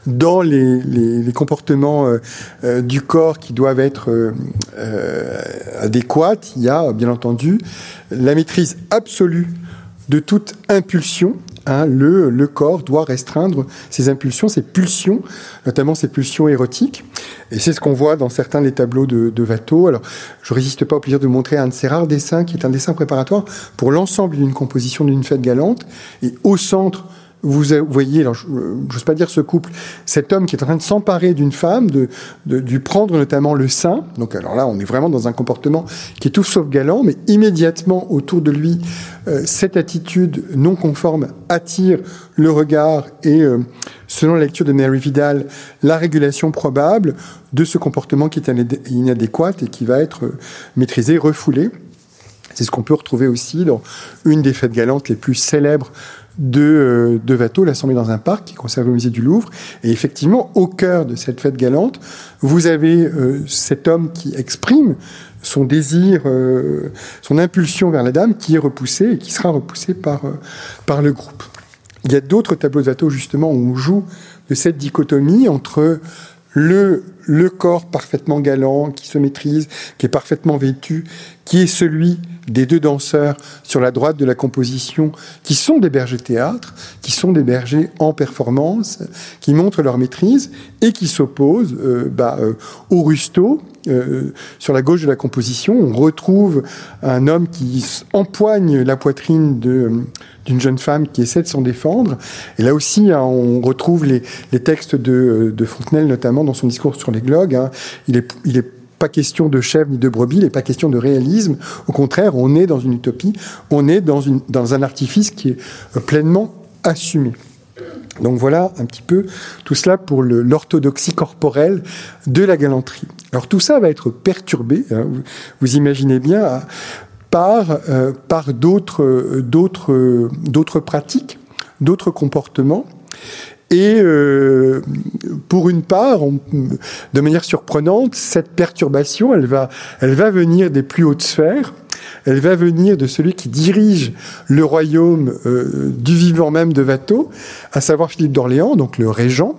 dans les, comportements du corps qui doivent être adéquats, il y a bien entendu la maîtrise absolue de toute impulsion Hein, le, corps doit restreindre ses impulsions, ses pulsions, notamment ses pulsions érotiques. Et c'est ce qu'on voit dans certains des tableaux de, de Watteau. Alors, je résiste pas au plaisir de montrer un de ces rares dessins, qui est un dessin préparatoire pour l'ensemble d'une composition d'une fête galante. Et au centre, vous voyez, alors je n'ose pas dire ce couple, cet homme qui est en train de s'emparer d'une femme, de, de, lui prendre notamment le sein. Donc alors là, on est vraiment dans un comportement qui est tout sauf galant, mais immédiatement autour de lui, euh, cette attitude non conforme attire le regard et, euh, selon la lecture de Mary Vidal, la régulation probable de ce comportement qui est inadéquat et qui va être euh, maîtrisé, refoulé. C'est ce qu'on peut retrouver aussi dans une des fêtes galantes les plus célèbres de, euh, de Watteau, l'Assemblée dans un parc, qui est conservé au musée du Louvre. Et effectivement, au cœur de cette fête galante, vous avez euh, cet homme qui exprime son désir, euh, son impulsion vers la dame, qui est repoussée et qui sera repoussée par, euh, par le groupe. Il y a d'autres tableaux de Watteau, justement, où on joue de cette dichotomie entre le, le corps parfaitement galant, qui se maîtrise, qui est parfaitement vêtu, qui est celui des deux danseurs sur la droite de la composition, qui sont des bergers théâtre, qui sont des bergers en performance, qui montrent leur maîtrise et qui s'opposent euh, bah, euh, au rusto. Euh, sur la gauche de la composition, on retrouve un homme qui empoigne la poitrine d'une jeune femme qui essaie de s'en défendre. Et là aussi, hein, on retrouve les, les textes de, de, Fontenelle, notamment dans son discours sur les glogues. Hein. Il est, pas question de chèvre ni de brebis, il n'est pas question de réalisme. Au contraire, on est dans une utopie, on est dans, un artifice qui est euh, pleinement assumé. Donc voilà un petit peu tout cela pour l'orthodoxie corporelle de la galanterie. Alors tout ça va être perturbé, hein, vous, imaginez bien, par, euh, par d'autres, d'autres pratiques, d'autres comportements. Et euh, pour une part, de manière surprenante, cette perturbation, elle va, elle va venir des plus hautes sphères. Elle va venir de celui qui dirige le royaume euh, du vivant même de Watteau, à savoir Philippe d'Orléans, donc le régent.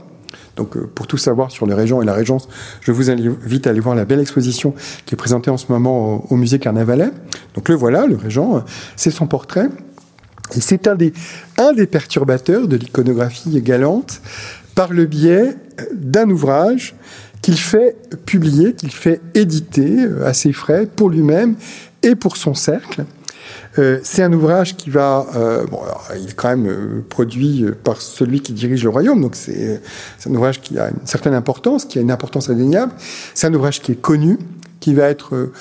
Donc, euh, pour tout savoir sur le régent et la régence, je vous invite à aller voir la belle exposition qui est présentée en ce moment au musée Carnavalet. Donc, le voilà, le régent, c'est son portrait. Et c'est un des, perturbateurs de l'iconographie galante par le biais d'un ouvrage qu'il fait publier, qu'il fait éditer à ses frais pour lui-même et pour son cercle. Euh, c'est un ouvrage qui va, euh, bon, alors, il est quand même euh, produit par celui qui dirige le royaume, donc c'est un ouvrage qui a une certaine importance, qui a une importance indéniable. C'est un ouvrage qui est connu, qui va être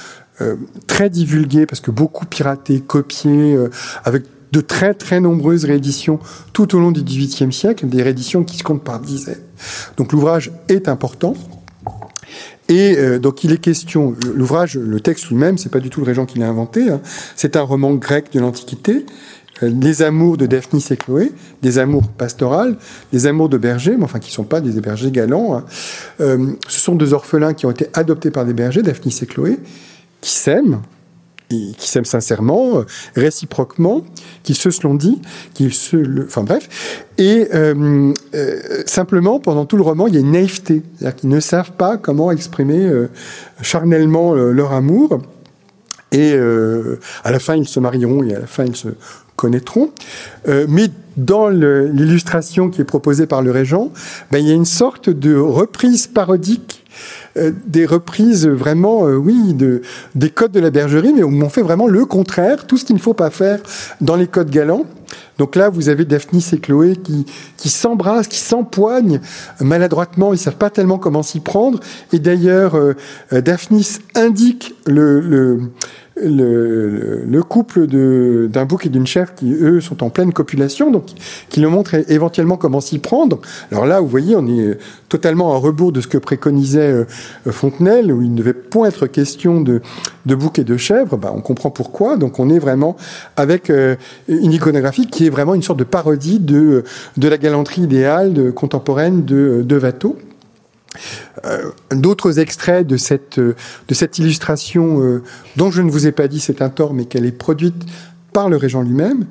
très divulgué parce que beaucoup piraté, copié, avec de très très nombreuses rééditions tout au long du XVIIIe siècle, des rééditions qui se comptent par dizaines. Donc l'ouvrage est important. Et euh, donc il est question, l'ouvrage, le texte lui-même, c'est pas du tout le régent qui l'a inventé, hein. c'est un roman grec de l'Antiquité, euh, les amours de Daphnis et Chloé, des amours pastorales, des amours de bergers, mais enfin qui sont pas des bergers galants. Hein. Euh, ce sont deux orphelins qui ont été adoptés par des bergers, Daphnis et Chloé, qui s'aiment, qui s'aiment sincèrement, euh, réciproquement, qui se l'ont dit, qu'ils se le... Enfin bref. Et euh, euh, simplement, pendant tout le roman, il y a une naïveté. C'est-à-dire qu'ils ne savent pas comment exprimer charnellement leur amour. Et à la fin, ils se marieront et à la fin, ils se connaîtront. mais dans l'illustration qui est proposée par le régent, ben, il y a une sorte de reprise parodique euh, des reprises vraiment, euh, oui, de, des codes de la bergerie, mais on fait vraiment le contraire, tout ce qu'il ne faut pas faire dans les codes galants. Donc là, vous avez Daphnis et Chloé qui, s'embrassent, qui s'empoignent maladroitement. Ils savent pas tellement comment s'y prendre. Et d'ailleurs, euh, Daphnis indique le, le, le, le couple d'un bouc et d'une chèvre qui, eux, sont en pleine copulation, donc qui le montrent éventuellement comment s'y prendre. Alors là, vous voyez, on est totalement à rebours de ce que préconisait euh, Fontenelle, où il ne devait point être question de, de bouc et de chèvre. Bah, on comprend pourquoi. Donc on est vraiment avec euh, une iconographie qui est vraiment une sorte de parodie de, de la galanterie idéale contemporaine de, de Watteau. Euh, d'autres extraits de cette, de cette illustration, euh, dont je ne vous ai pas dit c'est un tort, mais qu'elle est produite par le régent lui-même.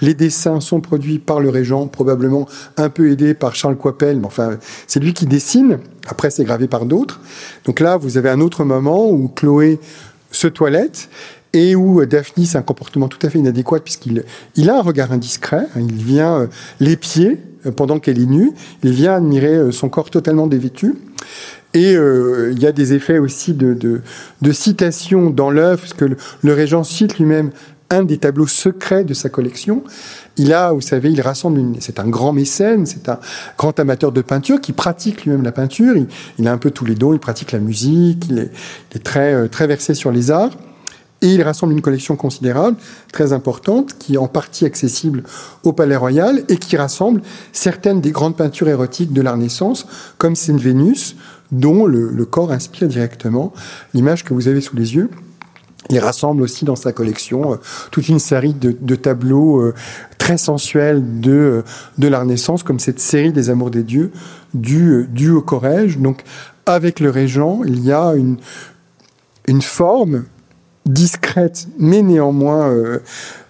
Les dessins sont produits par le régent, probablement un peu aidé par Charles Coipel, mais enfin, c'est lui qui dessine. Après, c'est gravé par d'autres. Donc là, vous avez un autre moment où Chloé se toilette et où Daphnis a un comportement tout à fait inadéquat puisqu'il il a un regard indiscret. Hein. il vient les pieds pendant qu'elle est nue. Il vient admirer son corps totalement dévêtu. Et euh, il y a des effets aussi de, de, de citation dans l'œuvre, parce que le, régent cite lui-même un des tableaux secrets de sa collection. Il a, vous savez, il rassemble c'est un grand mécène, c'est un grand amateur de peinture qui pratique lui-même la peinture. Il, a un peu tous les dons, il pratique la musique, il est, il est très, euh, très versé sur les arts. Et il rassemble une collection considérable, très importante, qui est en partie accessible au Palais Royal et qui rassemble certaines des grandes peintures érotiques de la Renaissance, comme Sainte Vénus, dont le, corps inspire directement l'image que vous avez sous les yeux. Il rassemble aussi dans sa collection euh, toute une série de, tableaux euh, très sensuels de, euh, de la Renaissance, comme cette série des Amours des dieux du, du au Corrège. Donc, avec le régent, il y a une, une forme discrète, mais néanmoins euh,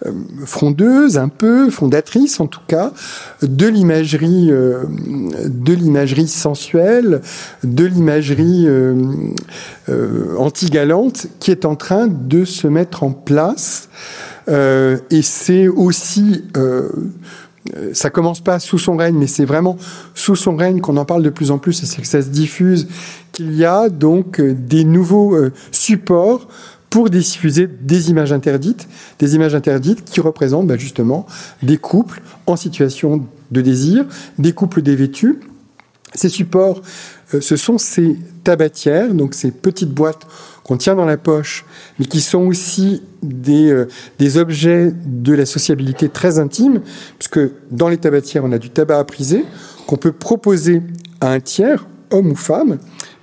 euh, frondeuse, un peu fondatrice en tout cas, de l'imagerie, euh, de l'imagerie sensuelle, de l'imagerie anti-galante qui est en train de se mettre en place. et c'est aussi ça commence pas sous son règne, mais c'est vraiment sous son règne qu'on en parle de plus en plus, et c'est que ça se diffuse, qu'il y a donc des nouveaux supports pour diffuser des images interdites, des images interdites qui représentent bah, justement des couples en situation de désir, des couples dévêtus. Ces supports, euh, ce sont ces tabatières, donc ces petites boîtes qu'on tient dans la poche, mais qui sont aussi des, euh, des objets de la sociabilité très intime, puisque dans les tabatières, on a du tabac à priser qu'on peut proposer à un tiers, homme ou femme,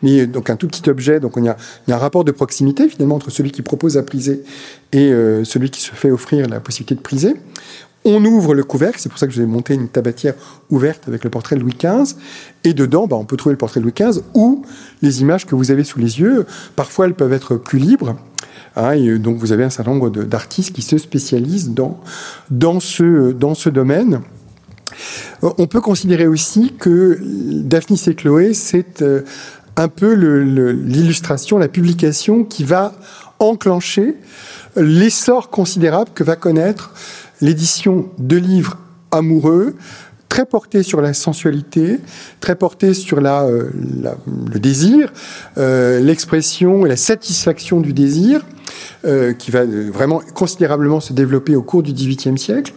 mais donc un tout petit objet. Donc il y a, un rapport de proximité finalement entre celui qui propose à priser et euh, celui qui se fait offrir la possibilité de priser. On ouvre le couvercle, c'est pour ça que je vais monter une tabatière ouverte avec le portrait de Louis XV. Et dedans, bah, on peut trouver le portrait de Louis XV ou les images que vous avez sous les yeux. Parfois, elles peuvent être plus libres. Hein, et donc, vous avez un certain nombre d'artistes qui se spécialisent dans, dans, ce, dans ce domaine. Euh, on peut considérer aussi que Daphnis et Chloé, c'est euh, un peu l'illustration, la publication qui va enclencher l'essor considérable que va connaître l'édition de livres amoureux, très portés sur la sensualité, très portés sur euh, le désir, euh, l'expression et la satisfaction du désir, qui va vraiment considérablement se développer au cours du XVIIIe siècle,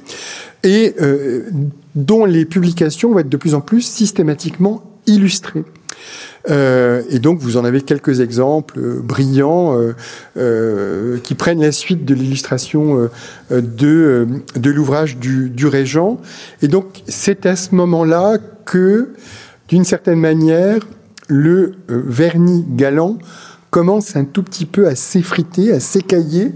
et dont les publications vont être de plus en plus systématiquement illustrées. Euh, et donc vous en avez quelques exemples euh, brillants euh, qui prennent la suite de l'illustration de, de l'ouvrage du, régent. Et donc c'est à ce moment-là que, d'une certaine manière, le vernis galant commence un tout petit peu à s'effriter, à s'écailler,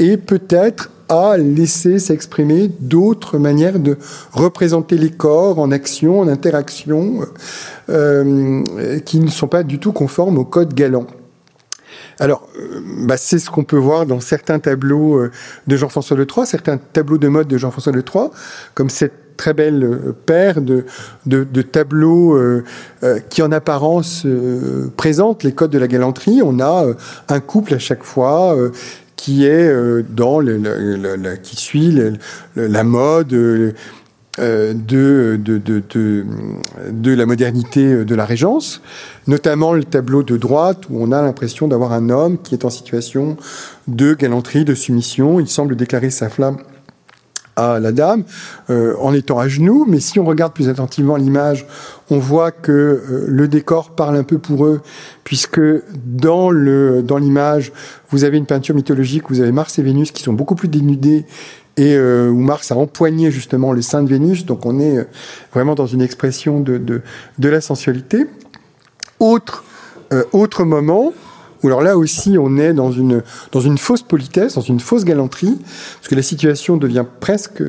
et peut-être à laisser s'exprimer d'autres manières de représenter les corps en action, en interaction, euh, qui ne sont pas du tout conformes au code galant. Alors, euh, bah, c'est ce qu'on peut voir dans certains tableaux euh, de Jean-François de Troyes, certains tableaux de mode de Jean-François Troyes, comme cette très belle paire de, de, tableaux qui en apparence présentent les codes de la galanterie. On a un couple à chaque fois qui est euh, dans le, qui suit la mode euh, de, de, de, de, de la modernité de la Régence, notamment le tableau de droite où on a l'impression d'avoir un homme qui est en situation de galanterie, de soumission. Il semble déclarer sa flamme à la dame euh, en étant à genoux, mais si on regarde plus attentivement l'image, on voit que euh, le décor parle un peu pour eux, puisque dans le dans l'image, vous avez une peinture mythologique, vous avez Mars et Vénus qui sont beaucoup plus dénudés et euh, où Mars a empoigné justement le sein de Vénus, donc on est vraiment dans une expression de, de, de la sensualité. Autre, autre moment, alors là aussi on est dans une, dans une fausse politesse, dans une fausse galanterie, parce que la situation devient presque,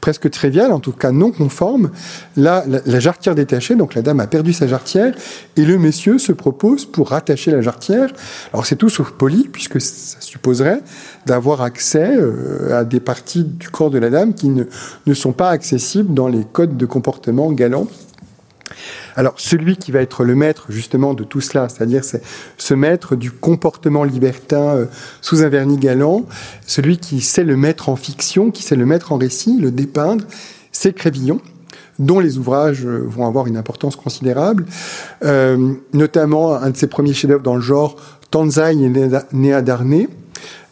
presque triviale, en tout cas non conforme. Là, la, jarretière détachée, donc la dame a perdu sa jarretière, et le monsieur se propose pour rattacher la jarretière. Alors c'est tout sauf poli, puisque ça supposerait d'avoir accès euh, à des parties du corps de la dame qui ne, ne sont pas accessibles dans les codes de comportement galants alors, celui qui va être le maître justement de tout cela, c'est-à-dire ce maître du comportement libertin euh, sous un vernis galant, celui qui sait le mettre en fiction, qui sait le mettre en récit, le dépeindre, c'est Crébillon dont les ouvrages euh, vont avoir une importance considérable, euh, notamment un de ses premiers chefs-d'œuvre dans le genre Tanzai et Néa Darnay,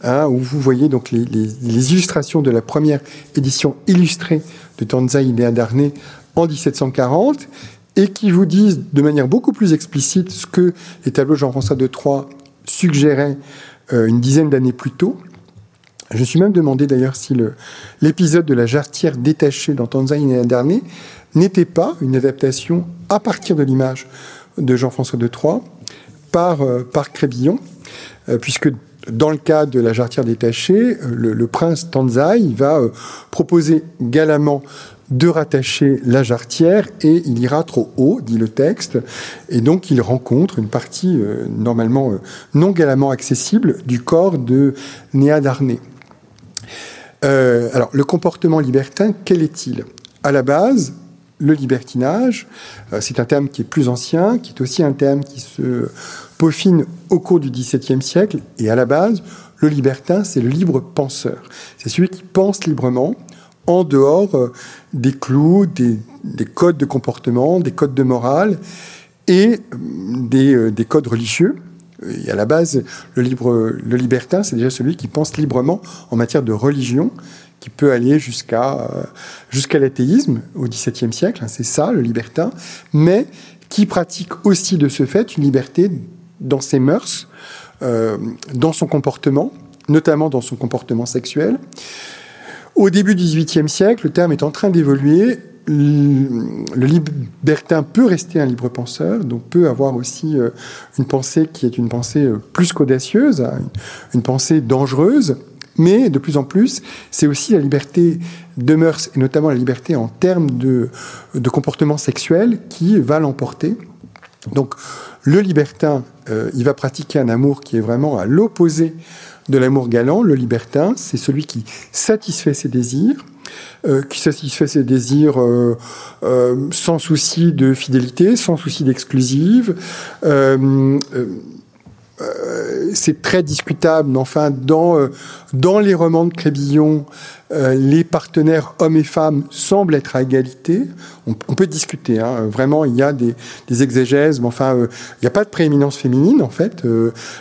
hein, où vous voyez donc les, illustrations de la première édition illustrée de Tanzai et Néa Darnay en 1740, et qui vous disent de manière beaucoup plus explicite ce que les tableaux Jean-François de Troyes suggéraient euh, une dizaine d'années plus tôt. Je me suis même demandé d'ailleurs si l'épisode de la jarretière détachée dans Tanzanie dernier n'était pas une adaptation à partir de l'image de Jean-François de Troyes par, euh, Crébillon, euh, puisque dans le cas de la jarretière détachée, le, le prince Tanzai va proposer galamment de rattacher la jarretière et il ira trop haut, dit le texte, et donc il rencontre une partie euh, normalement euh, non galamment accessible du corps de Néa Darnay. Euh, alors, le comportement libertin, quel est-il? À la base, le libertinage, c'est un terme qui est plus ancien, qui est aussi un terme qui se peaufine au cours du XVIIe siècle, et à la base, le libertin, c'est le libre penseur. C'est celui qui pense librement, en dehors euh, des clous, des, codes de comportement, des codes de morale et euh, euh, des, codes religieux. Et à la base, le, libertin, c'est déjà celui qui pense librement en matière de religion, qui peut aller jusqu'à jusqu'à l'athéisme au XVIIe siècle. Hein, c'est ça, le libertin, mais qui pratique aussi de ce fait une liberté dans ses mœurs, dans son comportement, notamment dans son comportement sexuel. Au début du XVIIIe siècle, le terme est en train d'évoluer. Le libertin peut rester un libre penseur, donc peut avoir aussi euh, une pensée qui est une pensée euh, plus qu'audacieuse, hein, une pensée dangereuse, mais de plus en plus, c'est aussi la liberté de mœurs, et notamment la liberté en termes de, comportement sexuel, qui va l'emporter. Donc le libertin, euh, il va pratiquer un amour qui est vraiment à l'opposé de l'amour galant, le libertin, c'est celui qui satisfait ses désirs, euh, qui satisfait ses désirs euh, euh, sans souci de fidélité, sans souci d'exclusive. c'est très discutable, mais enfin, dans, dans les romans de Crébillon, les partenaires hommes et femmes semblent être à égalité. On, peut discuter, hein. vraiment, il y a des, exégèses, mais enfin, il n'y a pas de prééminence féminine, en fait.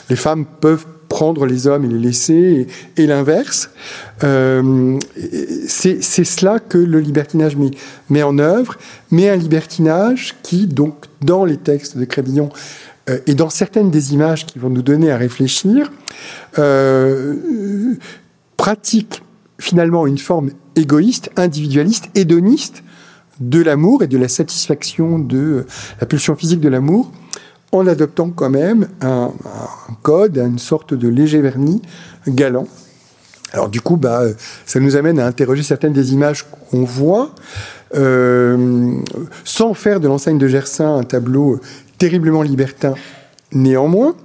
les femmes peuvent prendre les hommes et les laisser, et, l'inverse. Euh, c'est cela que le libertinage met, met, en œuvre, mais un libertinage qui, donc, dans les textes de Crébillon euh, et dans certaines des images qui vont nous donner à réfléchir, euh, pratique finalement une forme égoïste, individualiste, hédoniste de l'amour et de la satisfaction de la pulsion physique de l'amour, en adoptant quand même un, code, une sorte de léger vernis galant. Alors du coup, bah, ça nous amène à interroger certaines des images qu'on voit, euh, sans faire de l'enseigne de Gersin un tableau terriblement libertin néanmoins.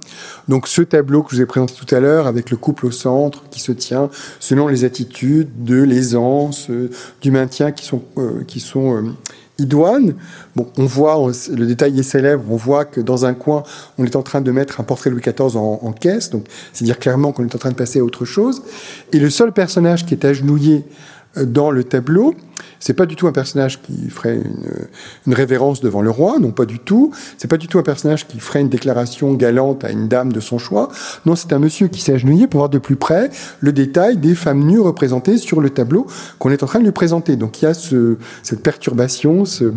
Donc ce tableau que je vous ai présenté tout à l'heure, avec le couple au centre, qui se tient selon les attitudes de l'aisance, euh, du maintien qui sont, euh, qui sont idoines. Bon, on voit, le détail est célèbre, on voit que dans un coin, on est en train de mettre un portrait Louis XIV en, en caisse, donc c'est dire clairement qu'on est en train de passer à autre chose. Et le seul personnage qui est agenouillé dans le tableau, c'est pas du tout un personnage qui ferait une, révérence devant le roi, non pas du tout. C'est pas du tout un personnage qui ferait une déclaration galante à une dame de son choix. Non, c'est un monsieur qui s'est agenouillé pour voir de plus près le détail des femmes nues représentées sur le tableau qu'on est en train de lui présenter. Donc il y a ce, cette perturbation, ce,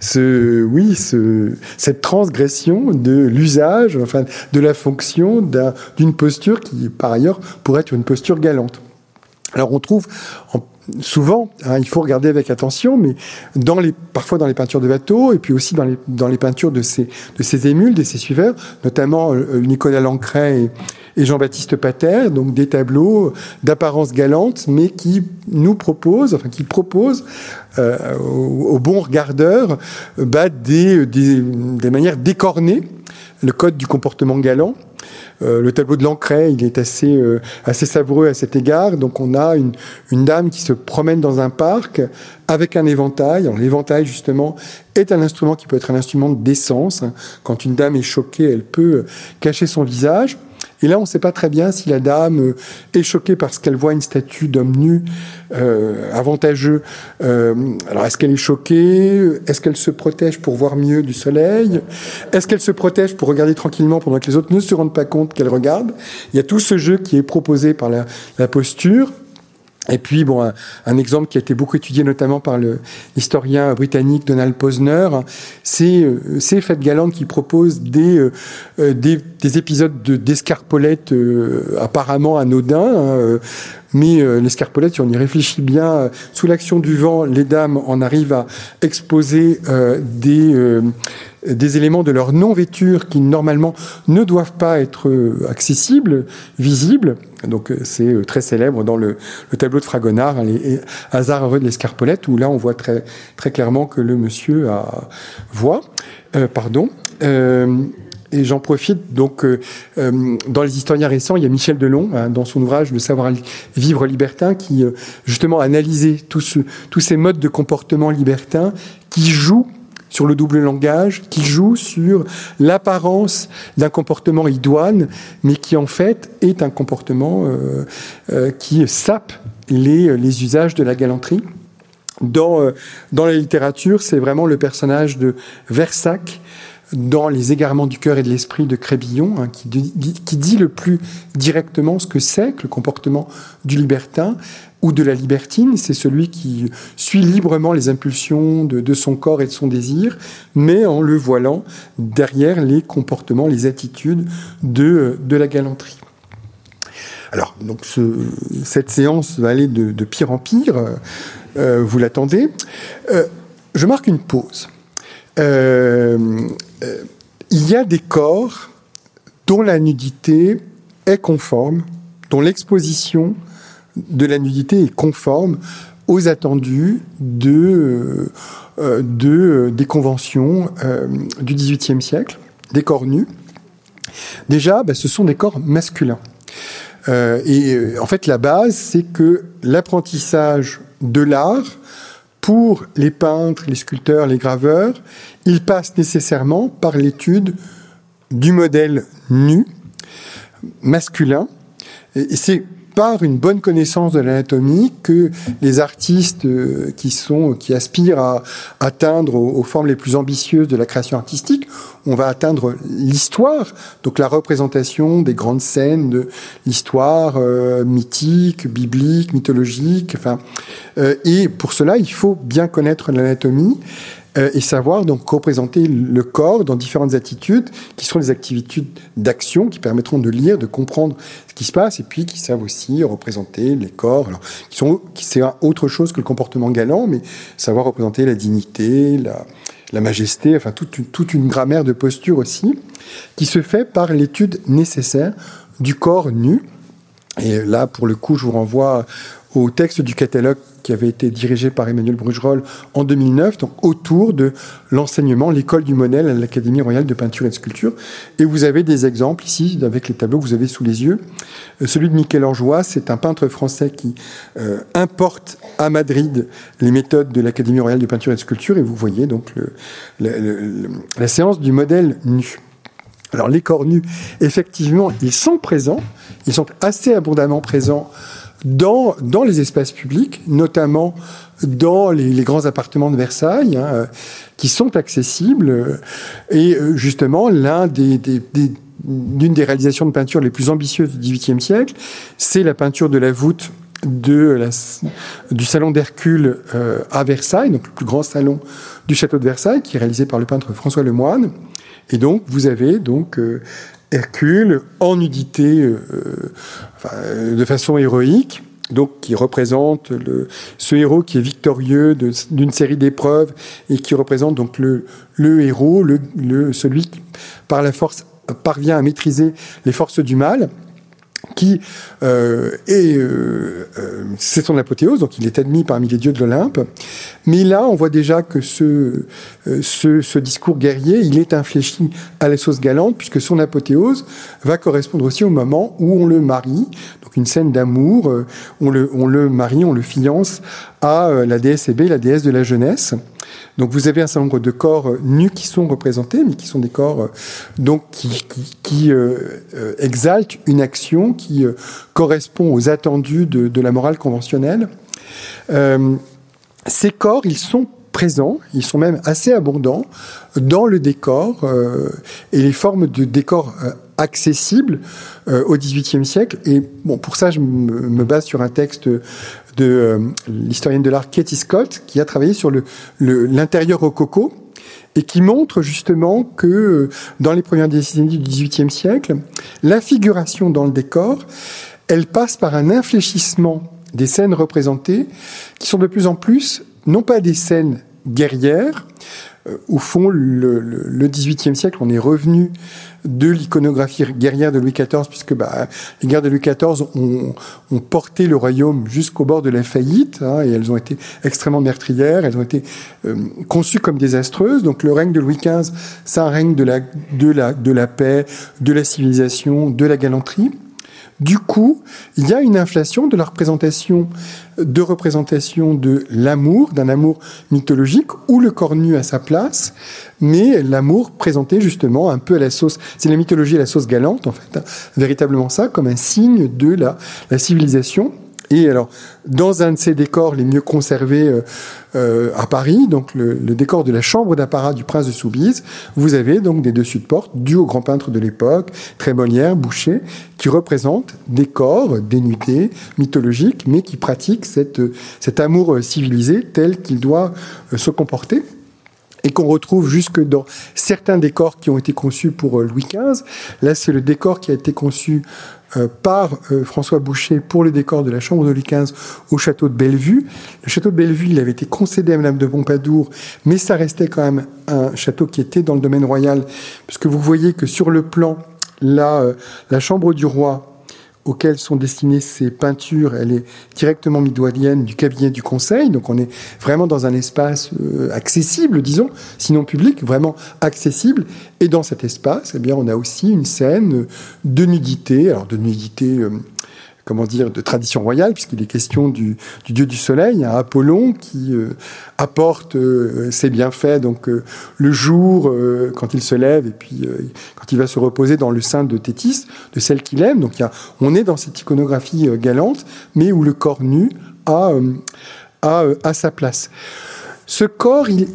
ce, oui, ce, cette transgression de l'usage, enfin, de la fonction d'une posture qui, par ailleurs, pourrait être une posture galante. Alors on trouve en souvent, hein, il faut regarder avec attention, mais dans les, parfois dans les peintures de Watteau, et puis aussi dans les, dans les peintures de ces, de émules, de ces suiveurs, notamment euh, Nicolas Lancret et, Jean-Baptiste Pater, donc des tableaux d'apparence galante, mais qui nous proposent, enfin qui proposent euh, aux, bons regardeurs bah, des, des, des manières décornées le code du comportement galant. Euh, le tableau de Lancret, est assez, euh, assez savoureux à cet égard. Donc on a une, une dame qui se promène dans un parc avec un éventail. L'éventail, justement, est un instrument qui peut être un instrument d'essence. Quand une dame est choquée, elle peut cacher son visage. Et là, on ne sait pas très bien si la dame euh, est choquée parce qu'elle voit une statue d'homme nu euh, avantageux. Euh, alors, est-ce qu'elle est choquée? Est-ce qu'elle se protège pour voir mieux du soleil? Est-ce qu'elle se protège pour regarder tranquillement pendant que les autres ne se rendent pas compte qu'elle regarde? Il y a tout ce jeu qui est proposé par la, la posture. Et puis, bon, un, exemple qui a été beaucoup étudié notamment par l'historien britannique Donald Posner, c'est euh, ces fêtes galantes qui proposent des, euh, euh, des, des, épisodes d'escarpolettes apparemment anodins. Hein, mais l'escarpolette, si on y réfléchit bien, sous l'action du vent, les dames en arrivent à exposer des des éléments de leur non-vêture qui normalement ne doivent pas être euh, accessibles, visibles. Donc euh, c'est euh, très célèbre dans le, tableau de Fragonard, hein, les hasards heureux de l'escarpolette, où là on voit très, très clairement que le monsieur a voix. pardon. Et j'en profite donc dans les historiens récents, il y a Michel Delon hein, dans son ouvrage Le savoir vivre libertin qui justement a analysé tous ces modes de comportement libertin qui jouent sur le double langage, qui joue sur l'apparence d'un comportement idoine, mais qui en fait est un comportement euh, euh, qui sape les, usages de la galanterie. Dans, euh, dans la littérature, c'est vraiment le personnage de Versac dans Les égarements du cœur et de l'esprit de Crébillon, hein, qui, dit, le plus directement ce que c'est que le comportement du libertin, ou de la libertine, c'est celui qui suit librement les impulsions de, son corps et de son désir, mais en le voilant derrière les comportements, les attitudes de, de la galanterie. Alors, donc cette séance va aller de, pire en pire, euh, vous l'attendez. Euh, je marque une pause. Euh, il y a des corps dont la nudité est conforme, dont l'exposition de la nudité est conforme aux attendus de, euh, euh, des conventions euh, du XVIIIe siècle, des corps nus. Déjà, bah, ce sont des corps masculins. et en fait, la base, c'est que l'apprentissage de l'art, pour les peintres, les sculpteurs, les graveurs, il passe nécessairement par l'étude du modèle nu, masculin. Par une bonne connaissance de l'anatomie que les artistes euh, qui sont qui aspirent à atteindre aux, formes les plus ambitieuses de la création artistique, on va atteindre l'histoire, donc la représentation des grandes scènes de l'histoire euh, mythique, biblique, mythologique. Enfin, euh, et pour cela, il faut bien connaître l'anatomie euh, et savoir donc représenter le corps dans différentes attitudes qui sont des activités d'action qui permettront de lire, de comprendre ce qui se passe et puis qui savent aussi représenter les corps, alors qui sont qui c'est autre chose que le comportement galant, mais savoir représenter la dignité, la, la majesté, enfin toute une, toute une grammaire de posture aussi, qui se fait par l'étude nécessaire du corps nu. Et là, pour le coup, je vous renvoie au texte du catalogue qui avait été dirigé par Emmanuel Brugerolles en 2009, donc autour de l'enseignement, l'école du modèle à l'Académie royale de peinture et de sculpture. Et vous avez des exemples ici, avec les tableaux que vous avez sous les yeux. Euh, celui de Michel Angeois, c'est un peintre français qui euh, importe à Madrid les méthodes de l'Académie royale de peinture et de sculpture, et vous voyez donc la séance du modèle nu. Alors les corps nus, effectivement, ils sont présents, ils sont assez abondamment présents dans, dans les espaces publics, notamment dans les, les grands appartements de Versailles, hein, euh, qui sont accessibles. Et euh, justement, l'un des, des, des d'une des réalisations de peinture les plus ambitieuses du XVIIIe siècle, c'est la peinture de la voûte de la, du salon d'Hercule euh, à Versailles, donc le plus grand salon du château de Versailles, qui est réalisé par le peintre François Lemoine. Et donc, vous avez donc euh, Hercule en nudité euh, enfin, de façon héroïque, donc qui représente ce héros qui est victorieux d'une série d'épreuves et qui représente donc le, héros, celui qui par la force parvient à maîtriser les forces du mal qui euh, est, euh, euh, c'est son apothéose, donc il est admis parmi les dieux de l'Olympe. Mais là, on voit déjà que ce, ce, discours guerrier, il est infléchi à la sauce galante, puisque son apothéose va correspondre aussi au moment où on le marie, donc une scène d'amour, on, le, on le marie, on le fiance à la déesse Hébé, la déesse de la jeunesse. Donc vous avez un certain nombre de corps euh, nus qui sont représentés, mais qui sont des corps euh, donc qui, euh, exaltent une action qui correspond aux attendus de, la morale conventionnelle. ces corps, ils sont présents, ils sont même assez abondants dans le décor et les formes de décor accessibles au XVIIIe siècle. Et bon, pour ça, je me base sur un texte de euh, l'historienne de l'art Katie Scott, qui a travaillé sur l'intérieur le, rococo et qui montre justement que euh, dans les premières décennies du XVIIIe siècle, la figuration dans le décor, elle passe par un infléchissement des scènes représentées qui sont de plus en plus non pas des scènes guerrières, euh, au fond, le, le, le XVIIIe siècle, on est revenu de l'iconographie guerrière de Louis XIV, puisque bah, les guerres de Louis XIV ont, ont porté le royaume jusqu'au bord de la faillite, hein, et elles ont été extrêmement meurtrières, elles ont été euh, conçues comme désastreuses. Donc le règne de Louis XV, c'est un règne de la, de, la, de la paix, de la civilisation, de la galanterie. Du coup, il y a une inflation de la représentation, de représentation de l'amour, d'un amour mythologique où le corps nu a sa place, mais l'amour présenté justement un peu à la sauce, c'est la mythologie à la sauce galante en fait, hein, véritablement ça comme un signe de la, la civilisation et alors, dans un de ces décors les mieux conservés euh, euh, à Paris, donc le, décor de la chambre d'apparat du prince de Soubise, vous avez donc des dessus de porte dus au grand peintre de l'époque, Trémolière, Boucher, qui représentent des corps dénudés, mythologiques, mais qui pratiquent cette, cet amour civilisé tel qu'il doit euh, se comporter et qu'on retrouve jusque dans certains décors qui ont été conçus pour euh, Louis XV. Là, c'est le décor qui a été conçu euh, par euh, François Boucher pour le décor de la chambre de Louis XV au château de Bellevue. Le château de Bellevue, il avait été concédé à Madame de Pompadour, mais ça restait quand même un château qui était dans le domaine royal, puisque vous voyez que sur le plan, là, euh, la chambre du roi auxquelles sont destinées ces peintures, elle est directement midoilienne du cabinet du conseil, donc on est vraiment dans un espace euh, accessible, disons, sinon public, vraiment accessible. Et dans cet espace, eh bien, on a aussi une scène de nudité, alors de nudité, euh, comment dire, de tradition royale, puisqu'il est question du, dieu du soleil, à Apollon, qui euh, apporte euh, ses bienfaits, donc euh, le jour, quand il se lève, et puis quand il va se reposer dans le sein de Thétis, de celle qu'il aime. Donc on est dans cette iconographie galante, mais où le corps nu a, a, sa place. Ce corps, il,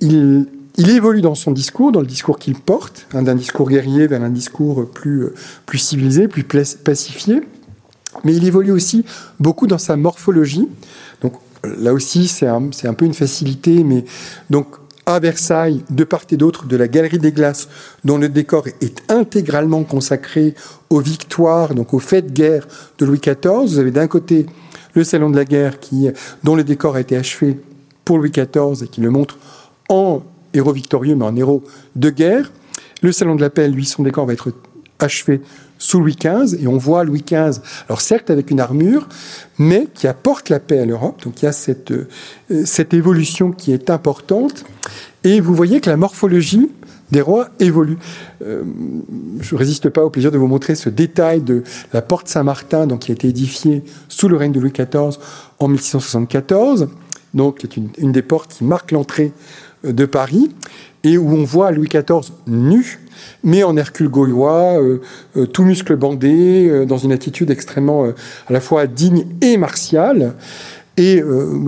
il, évolue dans son discours, dans le discours qu'il porte, hein, d'un discours guerrier vers un discours plus, plus civilisé, plus pacifié mais il évolue aussi beaucoup dans sa morphologie. Donc là aussi, c'est un, peu une facilité, mais donc à Versailles, de part et d'autre de la Galerie des Glaces, dont le décor est intégralement consacré aux victoires, donc aux faits de guerre de Louis XIV. Vous avez d'un côté le Salon de la Guerre, dont le décor a été achevé pour Louis XIV et qui le montre en héros victorieux, mais en héros de guerre. Le Salon de la Paix, lui, son décor va être achevé sous Louis XV, et on voit Louis XV, alors certes avec une armure, mais qui apporte la paix à l'Europe. Donc il y a cette, euh, cette évolution qui est importante. Et vous voyez que la morphologie des rois évolue. Euh, je ne résiste pas au plaisir de vous montrer ce détail de la porte Saint-Martin, donc qui a été édifiée sous le règne de Louis XIV en 1674, donc qui est une, des portes qui marque l'entrée euh, de Paris, et où on voit Louis XIV nu mais en Hercule gaulois, euh, euh, tout muscle bandé, euh, dans une attitude extrêmement à la fois digne et martiale. Et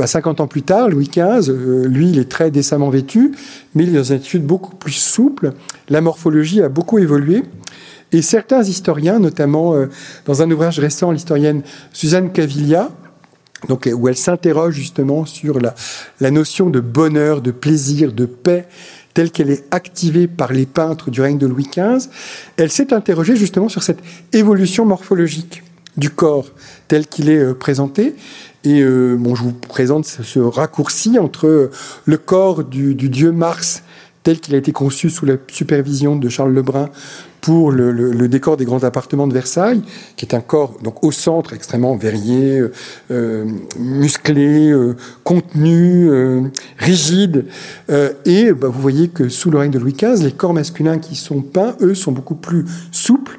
50 bah, ans plus tard, Louis XV, lui, il est très décemment vêtu, mais il est dans une attitude beaucoup plus souple. La morphologie a beaucoup évolué. Et certains historiens, notamment dans un ouvrage récent, l'historienne Suzanne Caviglia, donc, où elle s'interroge justement sur la, la notion de bonheur, de plaisir, de paix telle qu'elle est activée par les peintres du règne de Louis XV, elle s'est interrogée justement sur cette évolution morphologique du corps tel qu'il est euh, présenté. Et euh, bon, je vous présente ce, raccourci entre euh, le corps du, du dieu Mars tel qu'il a été conçu sous la supervision de Charles Lebrun pour le, décor des grands appartements de Versailles, qui est un corps donc au centre extrêmement verrier, euh, euh, musclé, euh, contenu, rigide. et bah, vous voyez que sous le règne de Louis XV, les corps masculins qui sont peints, eux, sont beaucoup plus souples,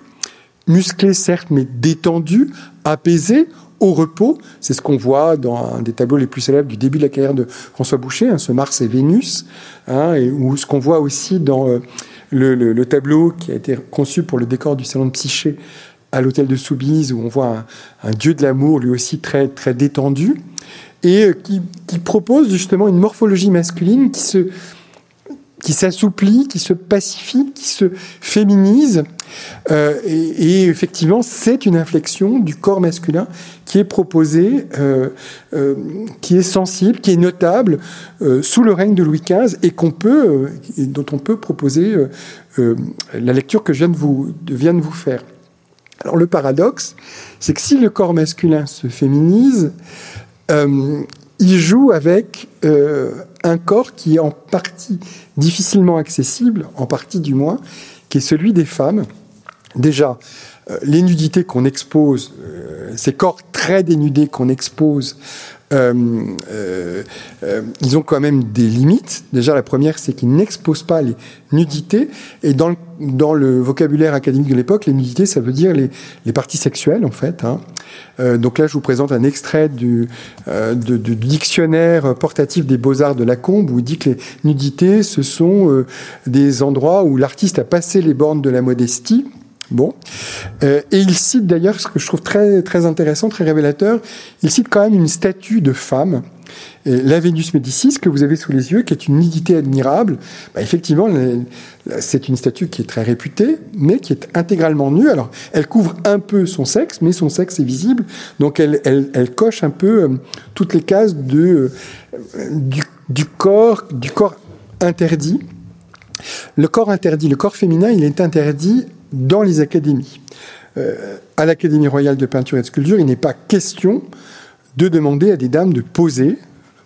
musclés certes, mais détendus, apaisés au repos. C'est ce qu'on voit dans un des tableaux les plus célèbres du début de la carrière de François Boucher, hein, ce Mars et Vénus, hein, et, ou ce qu'on voit aussi dans le, tableau qui a été conçu pour le décor du salon de Psyché à l'hôtel de Soubise, où on voit un, dieu de l'amour, lui aussi très, détendu, et euh, qui, propose justement une morphologie masculine qui se qui s'assouplit, qui se pacifie, qui se féminise. Euh, et, effectivement, c'est une inflexion du corps masculin qui est proposée, euh, euh, qui est sensible, qui est notable sous le règne de Louis XV et peut, dont on peut proposer la lecture que je viens de vous, viens de vous faire. Alors le paradoxe, c'est que si le corps masculin se féminise, il joue avec un corps qui est en partie difficilement accessible, en partie du moins, qui est celui des femmes. Déjà, euh, les nudités qu'on expose, euh, ces corps très dénudés qu'on expose, euh, ils ont quand même des limites. Déjà, la première, c'est qu'ils n'exposent pas les nudités. Et dans le, vocabulaire académique de l'époque, les nudités, ça veut dire les, les parties sexuelles, en fait. Hein. donc là, je vous présente un extrait du, du dictionnaire portatif des beaux-arts de Lacombe, où il dit que les nudités, ce sont des endroits où l'artiste a passé les bornes de la modestie Bon. Euh, et il cite d'ailleurs, ce que je trouve très, très intéressant, très révélateur, il cite quand même une statue de femme, la Vénus Médicis, que vous avez sous les yeux, qui est une nudité admirable. Bah, effectivement, c'est une statue qui est très réputée, mais qui est intégralement nue. Alors, elle couvre un peu son sexe, mais son sexe est visible. Donc, elle, elle, coche un peu euh, toutes les cases de, euh, du, corps, du corps interdit. Le corps interdit, le corps féminin, il est interdit dans les académies. Euh, à l'Académie royale de peinture et de sculpture, il n'est pas question de demander à des dames de poser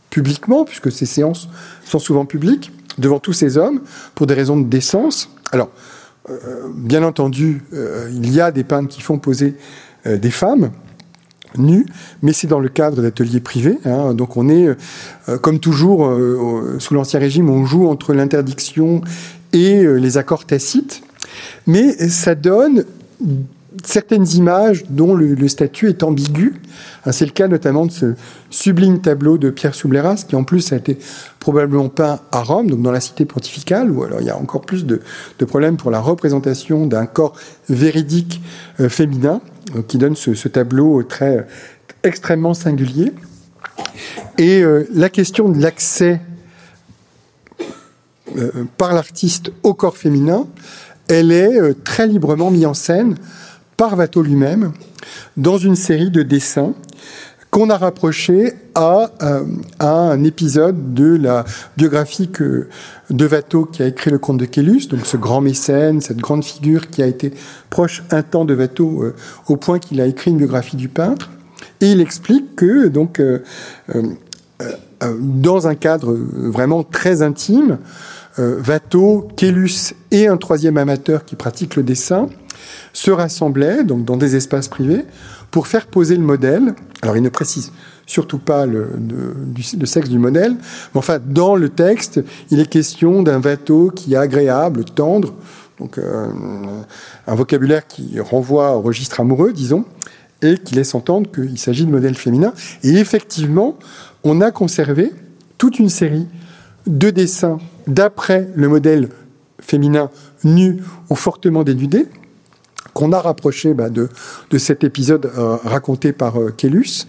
publiquement, puisque ces séances sont souvent publiques, devant tous ces hommes, pour des raisons de décence. Alors, euh, bien entendu, euh, il y a des peintres qui font poser des femmes nues, mais c'est dans le cadre d'ateliers privés. Hein. donc on est, comme toujours, sous l'Ancien Régime, on joue entre l'interdiction et les accords tacites. Mais ça donne certaines images dont le, statut est ambigu. Hein, c'est le cas notamment de ce sublime tableau de Pierre Soubleras, qui en plus a été probablement peint à Rome, donc dans la cité pontificale, où alors il y a encore plus de, problèmes pour la représentation d'un corps véridique euh, féminin, euh, qui donne ce, tableau très extrêmement singulier. Et euh, la question de l'accès par l'artiste au corps féminin, elle est très librement mise en scène par Watteau lui-même dans une série de dessins qu'on a rapprochés à, euh, un épisode de la biographie de Watteau qui a écrit le conte de Kélus, donc ce grand mécène, cette grande figure qui a été proche un temps de Watteau euh, au point qu'il a écrit une biographie du peintre. Et il explique que, donc, euh, dans un cadre vraiment très intime, Watteau, Kélus et un troisième amateur qui pratique le dessin se rassemblaient donc dans des espaces privés pour faire poser le modèle. Alors il ne précise surtout pas le, sexe du modèle, mais enfin dans le texte, il est question d'un bateau qui est agréable, tendre, donc euh, un vocabulaire qui renvoie au registre amoureux, disons, et qui laisse entendre qu'il s'agit de modèles féminins. Et effectivement, on a conservé toute une série de dessins d'après le modèle féminin nu ou fortement dénudé, qu'on a rapproché bah, de, cet épisode euh, raconté par euh.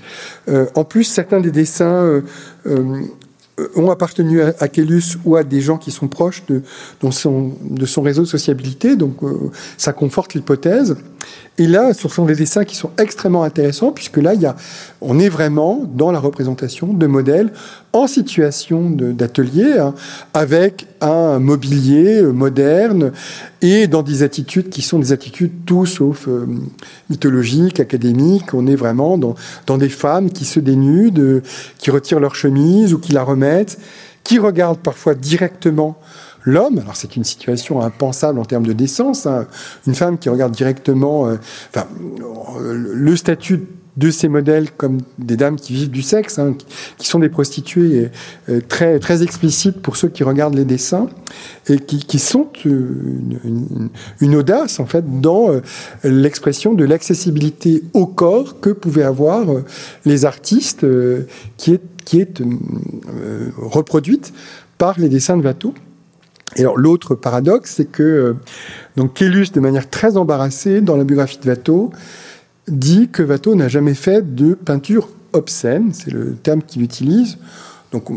Euh, en plus, certains des dessins ont appartenu à, à ou à des gens qui sont proches de, de, son, de son réseau de sociabilité, donc ça conforte l'hypothèse. Et là, ce sont des dessins qui sont extrêmement intéressants, puisque là, il y a, on est vraiment dans la représentation de modèles en situation d'atelier, hein, avec un mobilier euh, moderne et dans des attitudes qui sont des attitudes tout sauf euh, mythologiques, académiques. On est vraiment dans, dans des femmes qui se dénudent, qui retirent leur chemise ou qui la remettent, qui regardent parfois directement l'homme. Alors c'est une situation impensable en termes de décence. Hein. Une femme qui regarde directement, euh, enfin, le statut de ces modèles comme des dames qui vivent du sexe, hein, qui, sont des prostituées euh, très, très explicites pour ceux qui regardent les dessins, et qui, sont euh, une, audace en fait dans l'expression de l'accessibilité au corps que pouvaient avoir les artistes qui est, qui est reproduite par les dessins de Watteau. Et alors l'autre paradoxe, c'est que euh, donc Kélus, de manière très embarrassée, dans la biographie de Watteau, dit que Watteau n'a jamais fait de peinture obscène, c'est le terme qu'il utilise. Donc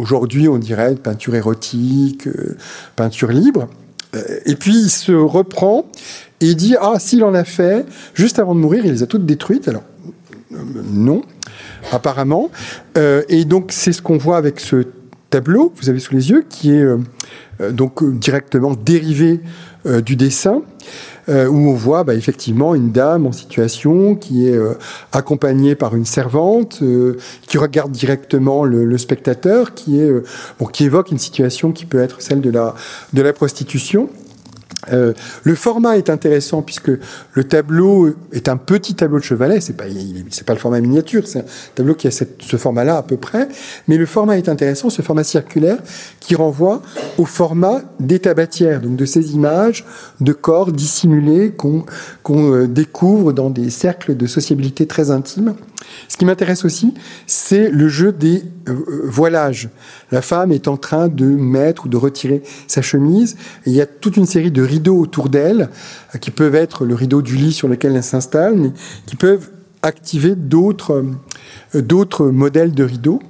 aujourd'hui, on dirait peinture érotique, euh, peinture libre. Euh, et puis il se reprend et dit ah s'il en a fait, juste avant de mourir, il les a toutes détruites. Alors non, apparemment. et donc c'est ce qu'on voit avec ce tableau que vous avez sous les yeux, qui est donc euh, directement dérivé euh, du dessin, où on voit bah, effectivement une dame en situation qui est accompagnée par une servante, qui regarde directement le, spectateur, qui est bon, qui évoque une situation qui peut être celle de la de la prostitution. Euh, le format est intéressant puisque le tableau est un petit tableau de chevalet, c'est pas c'est pas le format miniature, c'est un tableau qui a ce format-là à peu près, mais le format est intéressant, ce format circulaire qui renvoie au format des tabatières, donc de ces images de corps dissimulés qu'on euh, découvre dans des cercles de sociabilité très intimes. Ce qui m'intéresse aussi, c'est le jeu des euh, voilages. La femme est en train de mettre ou de retirer sa chemise. Il y a toute une série de rideaux autour d'elle, qui peuvent être le rideau du lit sur lequel elle s'installe, mais qui peuvent activer d'autres euh, d'autres modèles de rideaux.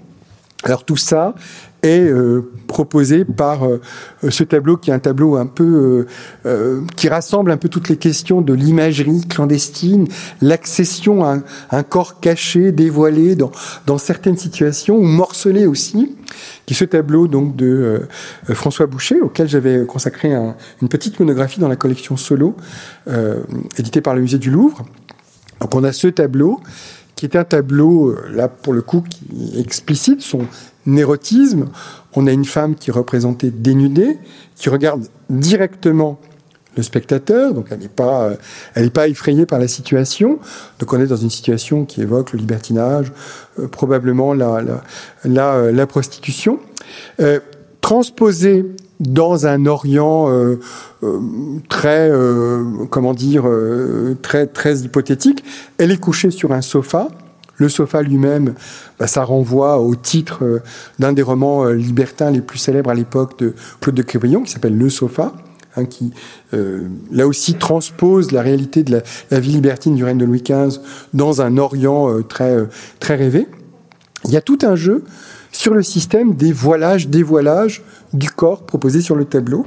Alors tout ça est euh, proposé par euh, ce tableau qui est un tableau un peu euh, qui rassemble un peu toutes les questions de l'imagerie clandestine, l'accession à un, corps caché, dévoilé dans, dans certaines situations ou morcelé aussi, qui est ce tableau donc de François Boucher auquel j'avais consacré une petite monographie dans la collection Solo éditée par le musée du Louvre. Donc on a ce tableau qui est un tableau, là pour le coup, qui explicite son nérotisme. On a une femme qui est représentée dénudée, qui regarde directement le spectateur, donc elle n'est pas, n'est pas effrayée par la situation. Donc on est dans une situation qui évoque le libertinage, euh, probablement la, la, la, euh, prostitution. Euh, transposée dans un Orient très, comment dire, très, très hypothétique. Elle est couchée sur un sofa. Le sofa lui-même, bah, ça renvoie au titre d'un des romans libertins les plus célèbres à l'époque de Claude de Crébillon, qui s'appelle Le Sofa. Hein, qui euh, là aussi transpose la réalité de la, vie libertine du règne de Louis XV dans un Orient euh, très, euh, très rêvé. Il y a tout un jeu sur le système des voilages, dévoilages du corps proposé sur le tableau.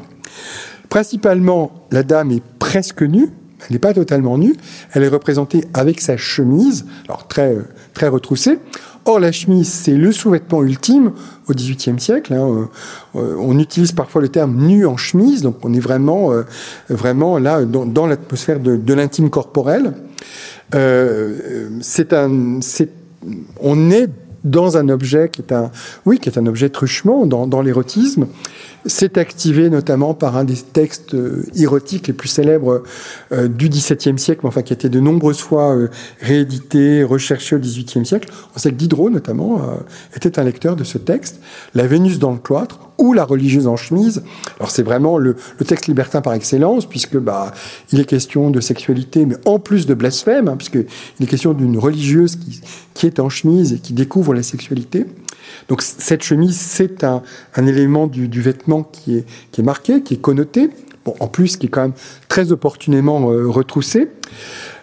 Principalement, la dame est presque nue, elle n'est pas totalement nue, elle est représentée avec sa chemise, alors très, très retroussée. Or, la chemise, c'est le sous-vêtement ultime au XVIIIe siècle. Hein. Euh, on utilise parfois le terme nu en chemise, donc on est vraiment, euh, vraiment là dans, l'atmosphère de, l'intime corporel. Euh, c'est un, on est dans un objet qui est un, oui, qui est un objet truchement dans, dans l'érotisme. C'est activé notamment par un des textes euh, érotiques les plus célèbres euh, du XVIIe siècle, enfin qui a été de nombreuses fois euh, réédité, recherché au XVIIIe siècle. On sait que Diderot, notamment, était un lecteur de ce texte, La Vénus dans le cloître, ou La religieuse en chemise. Alors c'est vraiment le, texte libertin par excellence, puisque bah, il est question de sexualité, mais en plus de blasphème, hein, puisqu'il est question d'une religieuse qui, qui est en chemise et qui découvre la sexualité. Donc cette chemise, c'est un, élément du, vêtement qui est, qui est marqué, qui est connoté, bon, en plus qui est quand même très opportunément euh, retroussé.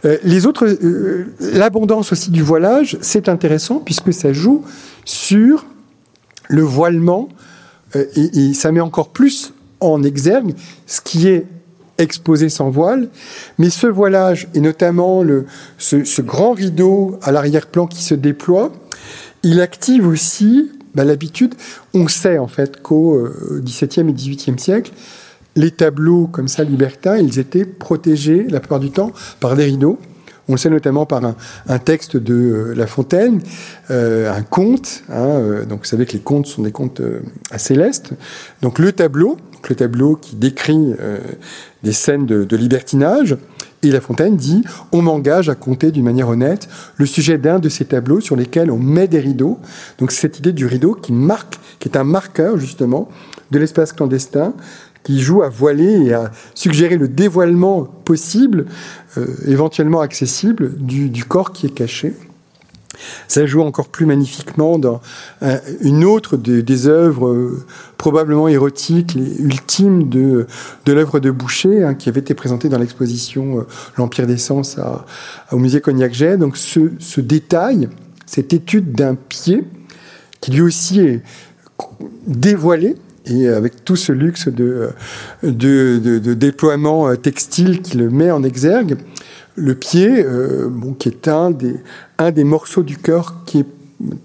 Euh, les autres, euh, l'abondance aussi du voilage, c'est intéressant puisque ça joue sur le voilement et, ça met encore plus en exergue ce qui est exposé sans voile, mais ce voilage et notamment ce, grand rideau à l'arrière-plan qui se déploie, il active aussi bah, l'habitude. On sait en fait qu'au XVIIe et XVIIIe siècle, les tableaux comme ça libertins, ils étaient protégés la plupart du temps par des rideaux. On le sait notamment par un, texte de euh, La Fontaine, euh, un conte. Hein, euh, donc vous savez que les contes sont des contes assez célestes. Donc le tableau, le tableau qui décrit des scènes de libertinage, et La Fontaine dit On m'engage à compter d'une manière honnête le sujet d'un de ces tableaux sur lesquels on met des rideaux. Donc, cette idée du rideau qui marque, qui est un marqueur justement de l'espace clandestin, qui joue à voiler et à suggérer le dévoilement possible, éventuellement accessible, du corps qui est caché. Ça joue encore plus magnifiquement dans euh, une autre des, œuvres euh, probablement érotiques, ultimes de, de l'œuvre de Boucher, hein, qui avait été présentée dans l'exposition euh, L'Empire des Sens au musée Cognac-Jet. Donc ce, détail, cette étude d'un pied, qui lui aussi est dévoilé, et avec tout ce luxe de, déploiement textile qui le met en exergue, le pied, euh, bon, qui est un des, morceaux du cœur qui est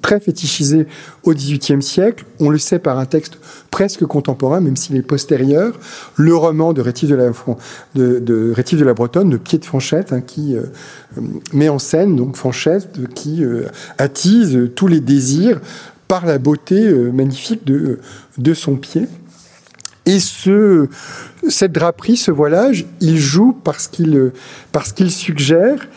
très fétichisé au XVIIIe siècle. On le sait par un texte presque contemporain, même s'il est postérieur. Le roman de Rétif de la, de, de, de la Bretonne, de Pied de Fanchette, hein, qui euh, met en scène donc Fanchette, qui euh, attise tous les désirs par la beauté magnifique de, de son pied. Et ce, cette draperie, ce voilage, il joue parce qu'il parce qu'il suggère,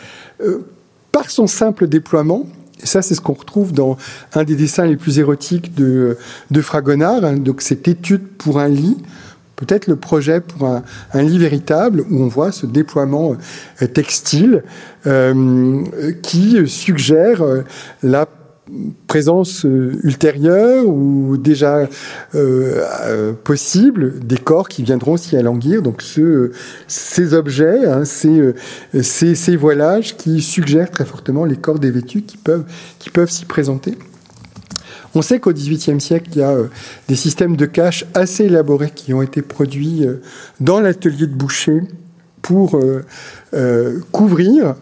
euh, par son simple déploiement, et ça c'est ce qu'on retrouve dans un des dessins les plus érotiques de, de Fragonard, hein, donc cette étude pour un lit, peut-être le projet pour un, un, lit véritable, où on voit ce déploiement euh, textile euh, qui suggère la présence euh, ultérieure ou déjà euh, euh, possible des corps qui viendront s'y alanguir. Donc ce, ces objets, hein, ces, ces, ces, voilages qui suggèrent très fortement les corps dévêtus qui peuvent, qui peuvent s'y présenter. On sait qu'au XVIIIe siècle, il y a des systèmes de cache assez élaborés qui ont été produits dans l'atelier de Boucher pour couvrir,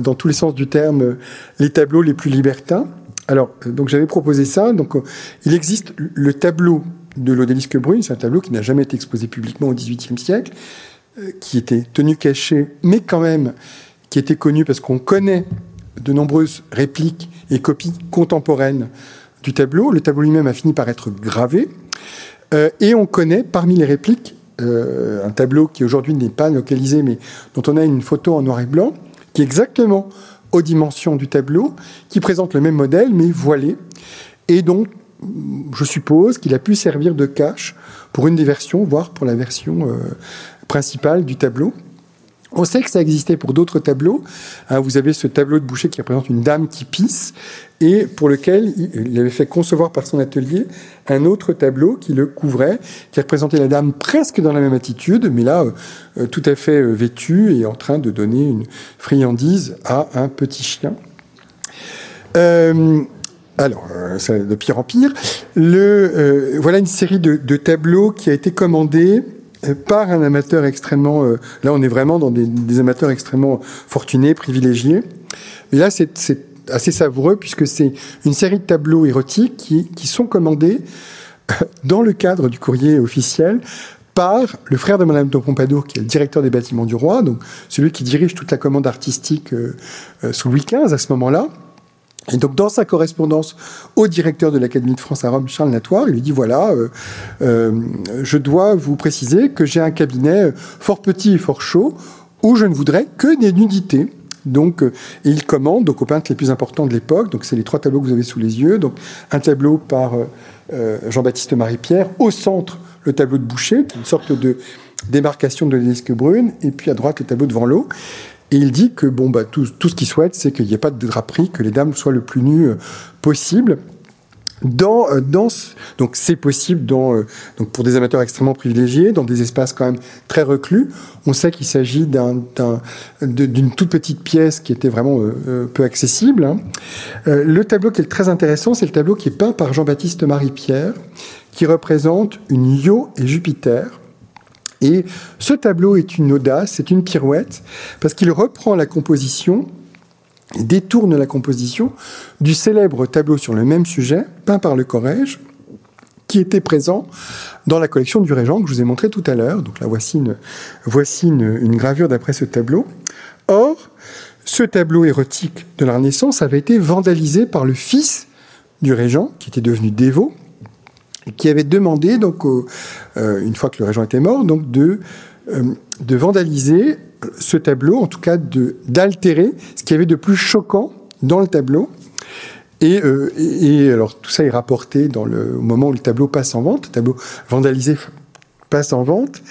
dans tous les sens du terme, les tableaux les plus libertins. Alors, euh, donc j'avais proposé ça. Donc, euh, il existe le tableau de l'Odélisque Brune, c'est un tableau qui n'a jamais été exposé publiquement au XVIIIe siècle, euh, qui était tenu caché, mais quand même qui était connu parce qu'on connaît de nombreuses répliques et copies contemporaines du tableau. Le tableau lui-même a fini par être gravé, et on connaît parmi les répliques un tableau qui aujourd'hui n'est pas localisé, mais dont on a une photo en noir et blanc, qui est exactement aux dimensions du tableau, qui présente le même modèle, mais voilé. Et donc, je suppose qu'il a pu servir de cache pour une des versions, voire pour la version principale du tableau. On sait que ça existait pour d'autres tableaux. Hein, vous avez ce tableau de Boucher qui représente une dame qui pisse et pour lequel il avait fait concevoir par son atelier un autre tableau qui le couvrait, qui représentait la dame presque dans la même attitude, mais là euh, euh, tout à fait euh, vêtue et en train de donner une friandise à un petit chien. alors, ça, de pire en pire. Voilà une série de, de tableaux qui a été commandée par un amateur extrêmement. Euh, là, on est vraiment dans des, amateurs extrêmement fortunés, privilégiés. Mais là, c'est assez savoureux puisque c'est une série de tableaux érotiques qui, qui sont commandés euh, dans le cadre du courrier officiel par le frère de Madame de Pompadour, qui est le directeur des bâtiments du roi, donc celui qui dirige toute la commande artistique euh, sous Louis XV à ce moment-là. Et donc, dans sa correspondance au directeur de l'Académie de France à Rome, Charles Natoire, il lui dit voilà, euh, euh, je dois vous préciser que j'ai un cabinet fort petit et fort chaud où je ne voudrais que des nudités. Donc, euh, il commande donc aux peintres les plus importants de l'époque. Donc, c'est les trois tableaux que vous avez sous les yeux. Donc, un tableau par Jean-Baptiste Marie-Pierre. Au centre, le tableau de Boucher, une sorte de démarcation de l'Esque brune. Et puis à droite, le tableau de Vanloo. Et il dit que bon, bah, tout, ce qu'il souhaite, c'est qu'il n'y ait pas de draperie, que les dames soient le plus nues euh, possible. Euh, donc c'est possible euh, pour des amateurs extrêmement privilégiés, dans des espaces quand même très reclus. On sait qu'il s'agit d'un, d'une toute petite pièce qui était vraiment peu accessible. Hein. le tableau qui est très intéressant, c'est le tableau qui est peint par Jean-Baptiste Marie-Pierre, qui représente une Io et Jupiter et ce tableau est une audace, c'est une pirouette, parce qu'il reprend la composition, détourne la composition du célèbre tableau sur le même sujet, peint par le Corrège, qui était présent dans la collection du Régent que je vous ai montré tout à l'heure. Donc là, voici une, voici une, gravure d'après ce tableau. Or, ce tableau érotique de la Renaissance avait été vandalisé par le fils du régent, qui était devenu dévot, qui avait demandé, donc, euh, une fois que le régent était mort, euh, de vandaliser ce tableau, en tout cas d'altérer ce qu'il y avait de plus choquant dans le tableau. Et, euh, alors tout ça est rapporté au moment où le tableau passe en vente, le tableau vandalisé passe en vente.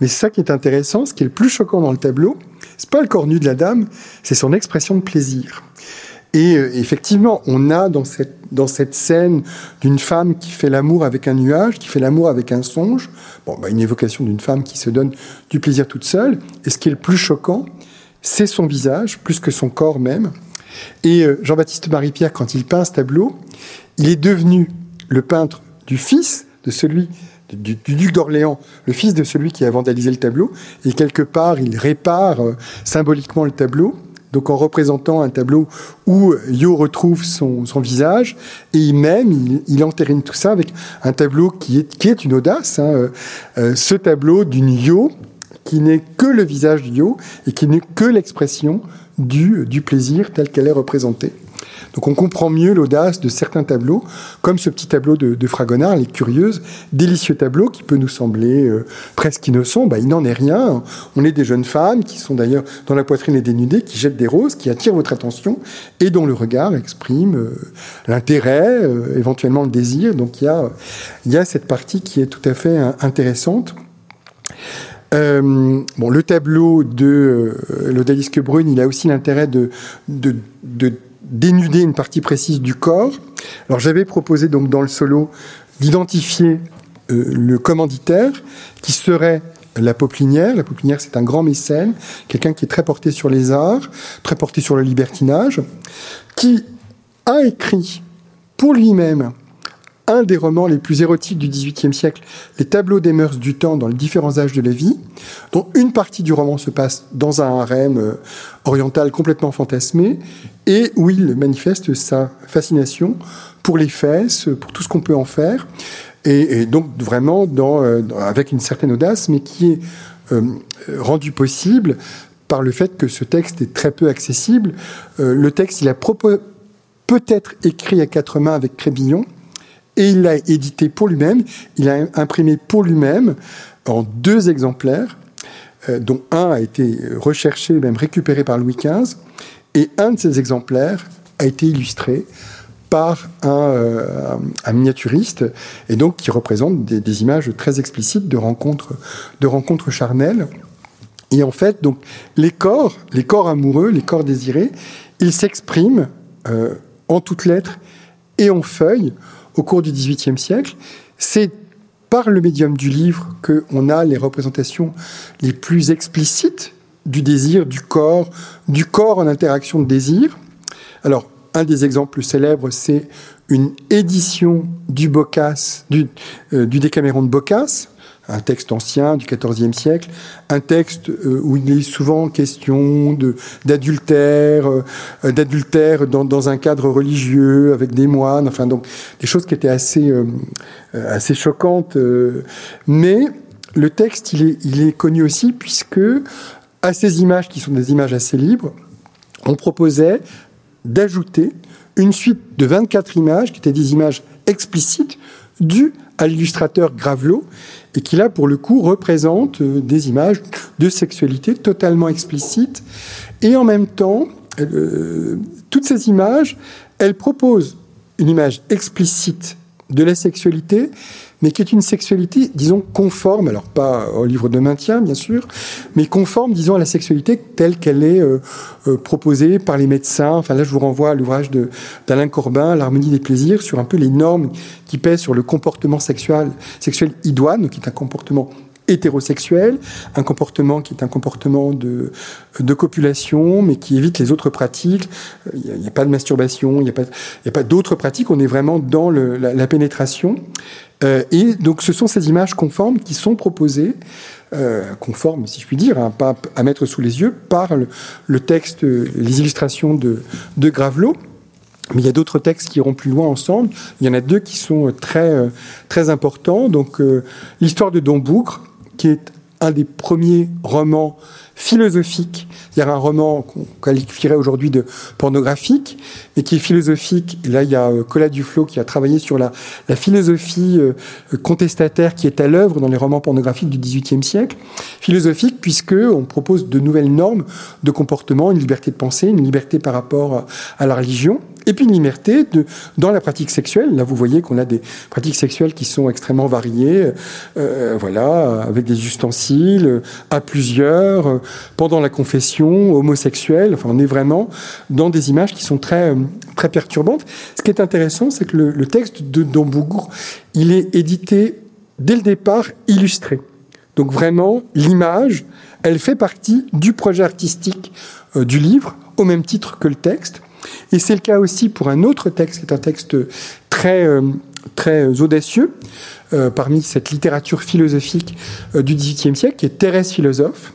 Mais ça qui est intéressant, ce qui est le plus choquant dans le tableau, c'est pas le corps nu de la dame, c'est son expression de plaisir. Et euh, effectivement, on a dans cette, dans cette scène d'une femme qui fait l'amour avec un nuage, qui fait l'amour avec un songe, bon, bah, une évocation d'une femme qui se donne du plaisir toute seule. Et ce qui est le plus choquant, c'est son visage, plus que son corps même. Et euh, Jean-Baptiste Marie-Pierre, quand il peint ce tableau, il est devenu le peintre du fils de celui du, duc d'Orléans, le fils de celui qui a vandalisé le tableau, et quelque part, il répare euh, symboliquement le tableau donc en représentant un tableau où Yo retrouve son, visage, et même, il, il, entérine tout ça avec un tableau qui est, une audace, hein, euh, euh, ce tableau d'une Yo qui n'est que le visage du Yo et qui n'est que l'expression du, du plaisir tel qu'elle est représentée. Donc on comprend mieux l'audace de certains tableaux, comme ce petit tableau de, Fragonard, les curieuses, délicieux tableau qui peut nous sembler euh, presque innocent. Bah, il n'en est rien. On est des jeunes femmes qui sont d'ailleurs dans la poitrine et dénudées, qui jettent des roses, qui attirent votre attention et dont le regard exprime euh, l'intérêt, euh, éventuellement le désir. Donc il y a, cette partie qui est tout à fait intéressante. Le tableau de euh, l'Odalisque Brune, il a aussi l'intérêt de dénuder une partie précise du corps. Alors j'avais proposé donc dans le solo d'identifier euh, le commanditaire qui serait la Poplinière. La Poplinière, c'est un grand mécène, quelqu'un qui est très porté sur les arts, très porté sur le libertinage, qui a écrit pour lui-même un des romans les plus érotiques du XVIIIe siècle, Les tableaux des mœurs du temps dans les différents âges de la vie, dont une partie du roman se passe dans un harem euh, oriental complètement fantasmé, et où il manifeste sa fascination pour les fesses, pour tout ce qu'on peut en faire, et, donc vraiment euh, avec une certaine audace, mais qui est euh, rendu possible par le fait que ce texte est très peu accessible. le texte, il a peut-être écrit à quatre mains avec Crébillon, et il l'a édité pour lui-même, il a imprimé pour lui-même en deux exemplaires, euh, dont un a été recherché, même récupéré par Louis XV, et un de ces exemplaires a été illustré par un, miniaturiste et donc qui représente des, images très explicites de rencontres, de rencontres charnelles. Et en fait, donc les corps, les corps amoureux, les corps désirés, ils s'expriment en toutes lettres et en feuilles au cours du XVIIIe siècle. C'est par le médium du livre qu'on a les représentations les plus explicites du désir, du corps, du corps en interaction de désir. Alors, un des exemples célèbres, c'est une édition du euh, Décaméron de Boccace, un texte ancien du XIVe siècle, un texte euh, où il est souvent question d'adultère, euh, d'adultère dans, un cadre religieux avec des moines, enfin donc des choses qui étaient assez euh, choquantes. mais le texte, il est, connu aussi puisque à ces images qui sont des images assez libres, on proposait d'ajouter une suite de 24 images qui étaient des images explicites dues à l'illustrateur Gravelot et qui là, pour le coup, représente euh, des images de sexualité totalement explicites. Et en même temps, euh, toutes ces images, elles proposent une image explicite de la sexualité, mais qui est une sexualité, disons, conforme, alors pas au livre de maintien, bien sûr, mais conforme, disons, à la sexualité telle qu'elle est euh, euh, proposée par les médecins. Enfin, là, je vous renvoie à l'ouvrage d'Alain Corbin, L'harmonie des plaisirs, sur un peu les normes qui pèsent sur le comportement sexuel, sexuel idoine, qui est un comportement hétérosexuel, un comportement qui est un comportement de, de copulation, mais qui évite les autres pratiques. Il n'y a, pas de masturbation, il n'y a pas, pas d'autres pratiques. On est vraiment dans le, la, pénétration. Euh, et donc, ce sont ces images conformes qui sont proposées, euh, conformes, si je puis dire, hein, pas à mettre sous les yeux, par le, texte, les illustrations de, de Gravelot. Mais il y a d'autres textes qui iront plus loin ensemble. Il y en a deux qui sont très, euh, très importants. Donc, euh, l'histoire de Don Bougre, qui est un des premiers romans philosophiques. A un roman qu'on qualifierait aujourd'hui de pornographique, mais qui est philosophique. Là, il y a euh, Colas Duflo qui a travaillé sur la, la philosophie euh, contestataire qui est à l'œuvre dans les romans pornographiques du XVIIIe siècle. Philosophique puisque on propose de nouvelles normes de comportement, une liberté de pensée, une liberté par rapport à la religion et puis une liberté dans la pratique sexuelle. Là, vous voyez qu'on a des pratiques sexuelles qui sont extrêmement variées, euh, voilà, avec des ustensiles, à plusieurs, euh, pendant la confession, homosexuelle. Enfin, on est vraiment dans des images qui sont très, euh, très perturbantes. Ce qui est intéressant, c'est que le, texte de Dombourg, il est édité dès le départ illustré. Donc vraiment, l'image, elle fait partie du projet artistique euh, du livre, au même titre que le texte. Et c'est le cas aussi pour un autre texte, qui est un texte très, euh, audacieux, euh, parmi cette littérature philosophique euh, du XVIIIe siècle, qui est Thérèse philosophe.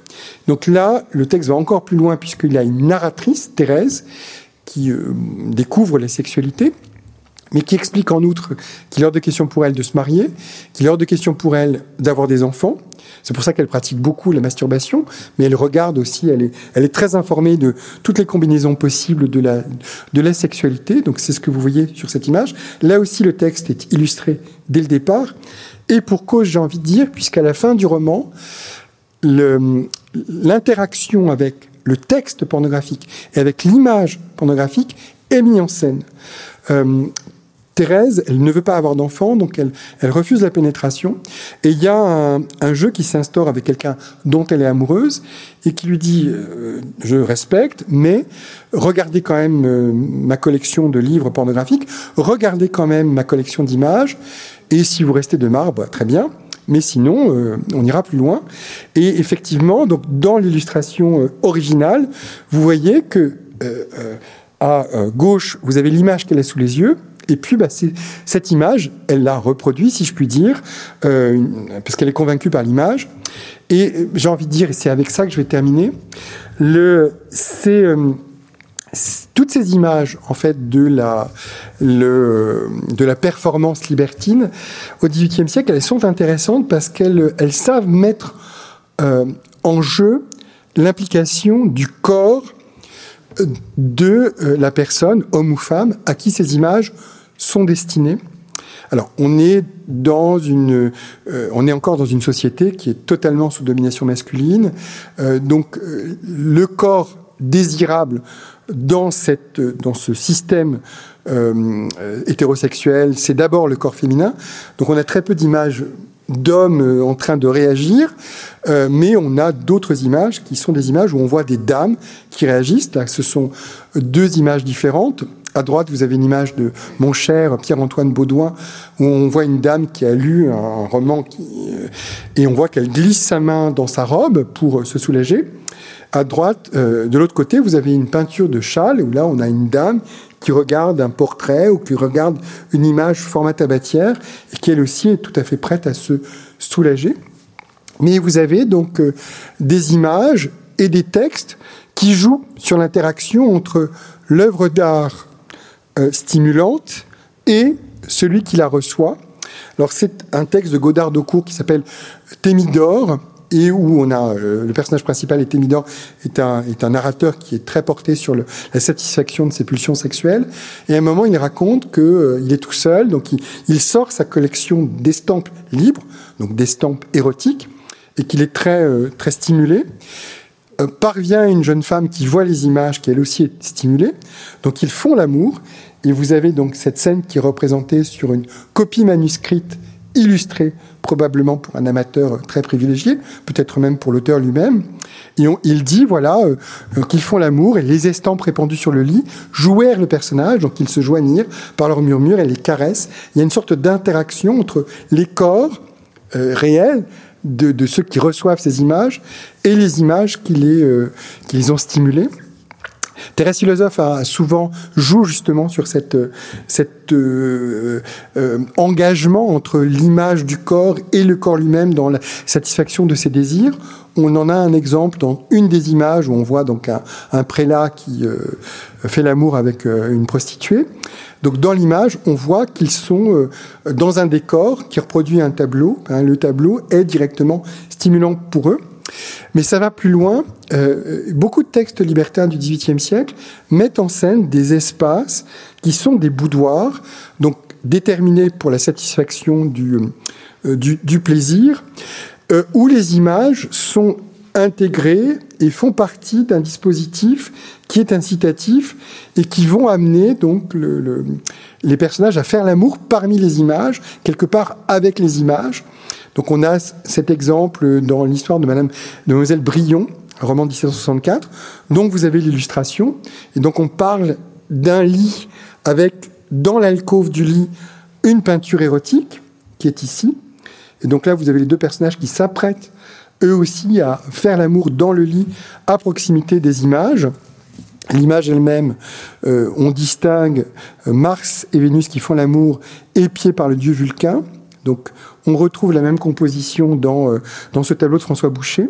Donc là, le texte va encore plus loin, puisqu'il a une narratrice, Thérèse, qui découvre la sexualité, mais qui explique en outre qu'il est hors de question pour elle de se marier, qu'il est hors de question pour elle d'avoir des enfants, c'est pour ça qu'elle pratique beaucoup la masturbation, mais elle regarde aussi, elle est, très informée de toutes les combinaisons possibles de la, de la sexualité. Donc c'est ce que vous voyez sur cette image. Là aussi, le texte est illustré dès le départ. Et pour cause, j'ai envie de dire, puisqu'à la fin du roman, l'interaction avec le texte pornographique et avec l'image pornographique est mise en scène. Euh, Thérèse, elle ne veut pas avoir d'enfant, donc elle, elle, refuse la pénétration. Et il y a un, jeu qui s'instaure avec quelqu'un dont elle est amoureuse et qui lui dit euh, Je respecte, mais regardez quand même euh, ma collection de livres pornographiques, regardez quand même ma collection d'images, et si vous restez de marbre, très bien. Mais sinon, euh, on ira plus loin. Et effectivement, donc dans l'illustration originale, vous voyez que à gauche, vous avez l'image qu'elle a sous les yeux, et puis, bah, cette image, elle l'a reproduit, si je puis dire, euh, parce qu'elle est convaincue par l'image. Et euh, j'ai envie de dire, et c'est avec ça que je vais terminer, euh, toutes ces images, en fait, de la, performance libertine au XVIIIe siècle, elles sont intéressantes parce qu'elles elles savent mettre en jeu l'implication du corps de la personne, homme ou femme, à qui ces images sont destinés. Alors, on est dans une, euh, on est encore dans une société qui est totalement sous domination masculine. Euh, donc, euh, le corps désirable dans cette, dans ce système hétérosexuel, c'est d'abord le corps féminin. Donc on a très peu d'images d'hommes en train de réagir, mais on a d'autres images qui sont des images où on voit des dames qui réagissent. Là, ce sont deux images différentes. À droite, vous avez une image de mon cher Pierre-Antoine Baudouin, où on voit une dame qui a lu un roman euh, et on voit qu'elle glisse sa main dans sa robe pour se soulager. À droite, euh, de l'autre côté, vous avez une peinture de châle où là, on a une dame qui regarde un portrait ou qui regarde une image format tabatière et qui elle aussi est tout à fait prête à se soulager. Mais vous avez donc euh, des images et des textes qui jouent sur l'interaction entre l'œuvre d'art euh, stimulante et celui qui la reçoit. Alors c'est un texte de Godard Daucourt qui s'appelle Thémidore et où on a euh, le personnage principal est Thémidore est un, est un narrateur qui est très porté sur la satisfaction de ses pulsions sexuelles et à un moment il raconte que euh, il est tout seul donc il, il sort sa collection d'estampes libres donc d'estampes érotiques et qu'il est très très stimulé parvient une jeune femme qui voit les images, qui elle aussi est stimulée. Donc ils font l'amour et vous avez donc cette scène qui est représentée sur une copie manuscrite illustrée, probablement pour un amateur très privilégié, peut-être même pour l'auteur lui-même. Et il dit, voilà, euh, euh, qu'ils font l'amour et les estampes répandues sur le lit jouèrent le personnage, donc ils se joignirent par leurs murmures et les caresses. Il y a une sorte d'interaction entre les corps euh, réels de, ceux qui reçoivent ces images et les images qui les, ont stimulées. Thérèse Philosophe a souvent joue justement sur cette, cet euh, euh, engagement entre l'image du corps et le corps lui-même dans la satisfaction de ses désirs. On en a un exemple dans une des images où on voit donc un, prélat qui euh, fait l'amour avec une prostituée. Donc dans l'image, on voit qu'ils sont dans un décor qui reproduit un tableau. Hein, le tableau est directement stimulant pour eux. Mais ça va plus loin. Euh, beaucoup de textes libertins du XVIIIe siècle mettent en scène des espaces qui sont des boudoirs, donc déterminés pour la satisfaction du, euh, plaisir, euh, où les images sont intégrées et font partie d'un dispositif qui est incitatif et qui vont amener donc le, le, les personnages à faire l'amour parmi les images, quelque part avec les images. Donc on a cet exemple dans l'histoire de Madame de Mademoiselle Brion, roman de 1764. Donc vous avez l'illustration et donc on parle d'un lit avec dans l'alcôve du lit une peinture érotique qui est ici. Et donc là vous avez les deux personnages qui s'apprêtent eux aussi à faire l'amour dans le lit à proximité des images. L'image elle-même, euh, on distingue Mars et Vénus qui font l'amour épiés par le dieu Vulcain. Donc on retrouve la même composition dans, euh, dans ce tableau de François Boucher.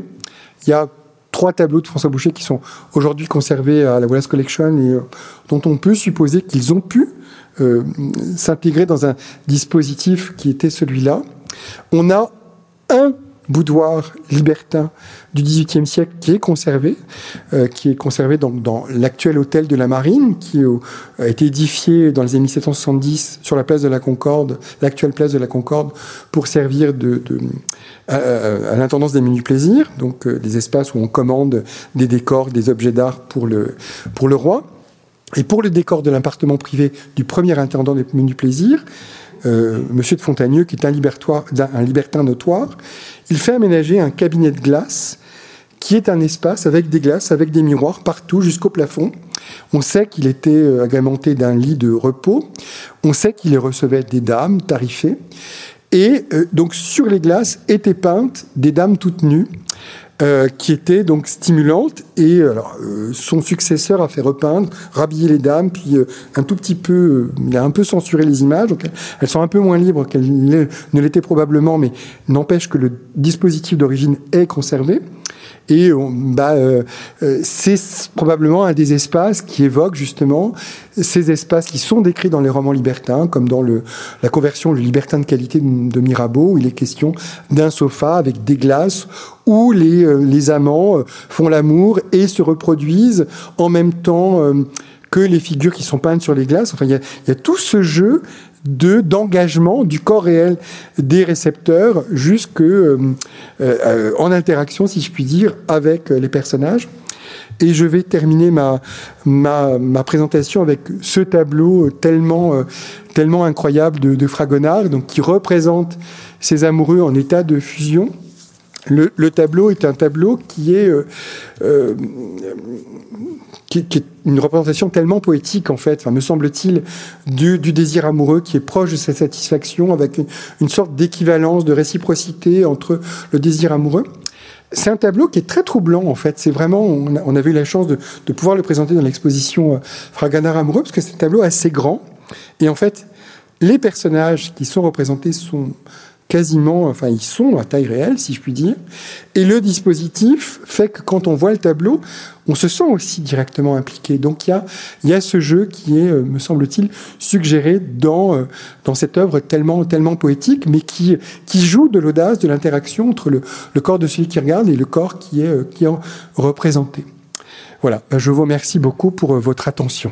Il y a trois tableaux de François Boucher qui sont aujourd'hui conservés à la Wallace Collection et euh, dont on peut supposer qu'ils ont pu euh, s'intégrer dans un dispositif qui était celui-là. On a un boudoir libertin du XVIIIe siècle qui est conservé, euh, qui est conservé dans l'actuel hôtel de la Marine, qui a été édifié dans les années 1770 sur la place de la Concorde, l'actuelle place de la Concorde, pour servir à l'intendance des menus plaisirs, donc euh, des espaces où on commande des décors, des objets d'art pour le, pour le roi. Et pour le décor de l'appartement privé du premier intendant des menus plaisirs, euh, Monsieur de Fontagneux, qui est un, libertin notoire, il fait aménager un cabinet de glace qui est un espace avec des glaces, avec des miroirs partout jusqu'au plafond. On sait qu'il était euh, agrémenté d'un lit de repos. On sait qu'il recevait des dames tarifées. Et euh, donc sur les glaces étaient peintes des dames toutes nues euh, qui était donc stimulante. Et alors, euh, son successeur a fait repeindre, rhabiller les dames, puis euh, un tout petit peu, euh, il a un peu censuré les images. Donc elles sont un peu moins libres qu'elles ne l'étaient probablement, mais n'empêche que le dispositif d'origine est conservé. Et bah, euh, c'est probablement un des espaces qui évoque justement ces espaces qui sont décrits dans les romans libertins, comme dans la conversion Le libertin de qualité de Mirabeau, où il est question d'un sofa avec des glaces où les, euh, amants font l'amour et se reproduisent en même temps euh, que les figures qui sont peintes sur les glaces. Enfin, il y a tout ce jeu de d'engagement du corps réel des récepteurs jusque euh, euh, en interaction, si je puis dire, avec les personnages. Et je vais terminer ma, ma, ma présentation avec ce tableau tellement, euh, tellement incroyable de, de Fragonard, donc qui représente ces amoureux en état de fusion. Le, le tableau est un tableau qui est, euh, euh, qui, est une représentation tellement poétique en fait, enfin, me semble-t-il, du, désir amoureux qui est proche de sa satisfaction, avec une, sorte d'équivalence, de réciprocité entre le désir amoureux. C'est un tableau qui est très troublant en fait. C'est vraiment, on, a, avait eu la chance de, de pouvoir le présenter dans l'exposition euh, Fragonard amoureux parce que c'est un tableau assez grand et en fait, les personnages qui sont représentés sont quasiment, enfin ils sont à taille réelle si je puis dire, et le dispositif fait que quand on voit le tableau, on se sent aussi directement impliqué. Donc il y a, ce jeu qui est, euh, me semble-t-il, suggéré dans, euh, dans cette œuvre tellement, tellement poétique, mais qui, qui joue de l'audace, de l'interaction entre le, le, corps de celui qui regarde et le corps qui est, euh, qui est représenté. Voilà, je vous remercie beaucoup pour votre attention.